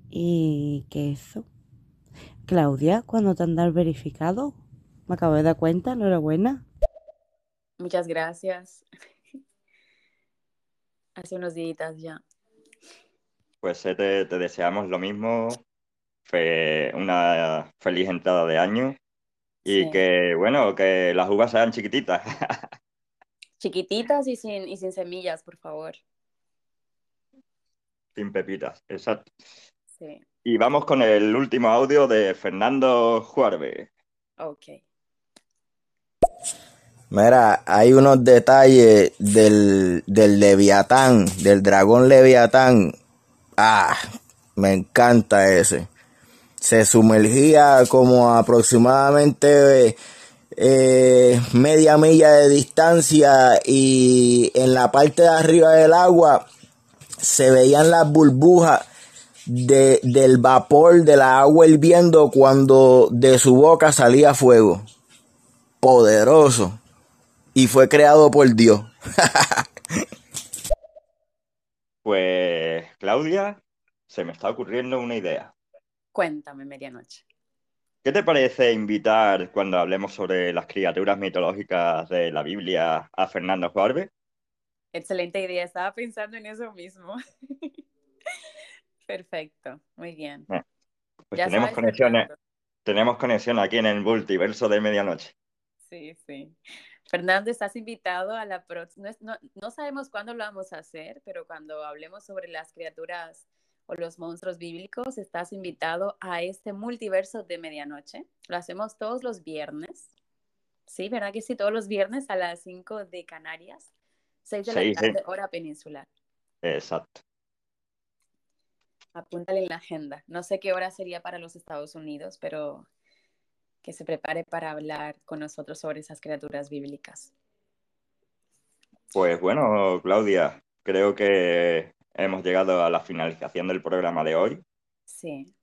y que eso. Claudia, ¿cuándo te han dado verificado? Me acabo de dar cuenta, enhorabuena. Muchas gracias. (laughs) Hace unos días ya. Pues eh, te, te deseamos lo mismo, fe- una feliz entrada de año y Sí. que, bueno, que las uvas sean chiquititas. (laughs) Chiquititas y sin, y sin semillas, por favor. Sin pepitas, exacto. Sí, Y vamos con el último audio de Fernando Juarbe. ok. Mira, hay unos detalles del, del Leviatán, del dragón Leviatán. Ah, me encanta ese. Se sumergía como aproximadamente eh, media milla de distancia y en la parte de arriba del agua se veían las burbujas de, del vapor de la agua hirviendo cuando de su boca salía fuego. Poderoso. Y fue creado por Dios. Pues, Claudia, se me está ocurriendo una idea. Cuéntame, medianoche. ¿Qué te parece invitar, cuando hablemos sobre las criaturas mitológicas de la Biblia, a Fernando Juárez? Excelente idea, estaba pensando en eso mismo. (laughs) Perfecto, muy bien. Pues Ya tenemos conexiones, tenemos conexión aquí en el multiverso de medianoche. Sí, sí. Fernando, estás invitado a la próxima. No, no- no sabemos cuándo lo vamos a hacer, pero cuando hablemos sobre las criaturas o los monstruos bíblicos, estás invitado a este multiverso de medianoche. Lo hacemos todos los viernes. Sí, ¿verdad que sí? Todos los viernes a las 5 de Canarias, 6 de la sí. tarde, hora peninsular. Exacto. Apúntale en la agenda. No sé qué hora sería para los Estados Unidos, pero que se prepare para hablar con nosotros sobre esas criaturas bíblicas. Pues bueno, Claudia, creo que hemos llegado a la finalización del programa de hoy. Sí.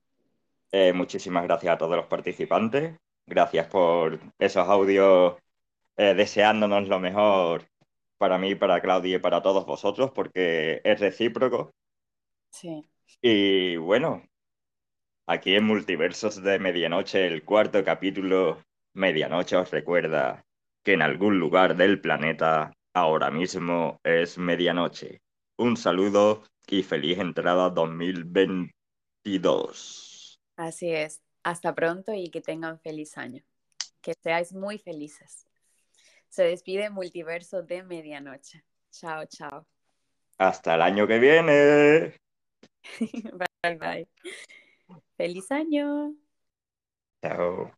Eh, muchísimas gracias a todos los participantes. Gracias por esos audios eh, deseándonos lo mejor para mí, para Claudia y para todos vosotros, porque es recíproco. Sí. Y bueno, aquí en Multiversos de Medianoche, el cuarto capítulo, Medianoche os recuerda que en algún lugar del planeta ahora mismo es medianoche. Un saludo y feliz entrada 2022. Así es. Hasta pronto y que tengan feliz año. Que seáis muy felices. Se despide Multiverso de Medianoche. Chao, chao. Hasta el año que viene. (laughs) Bye, bye. Feliz año. Chao.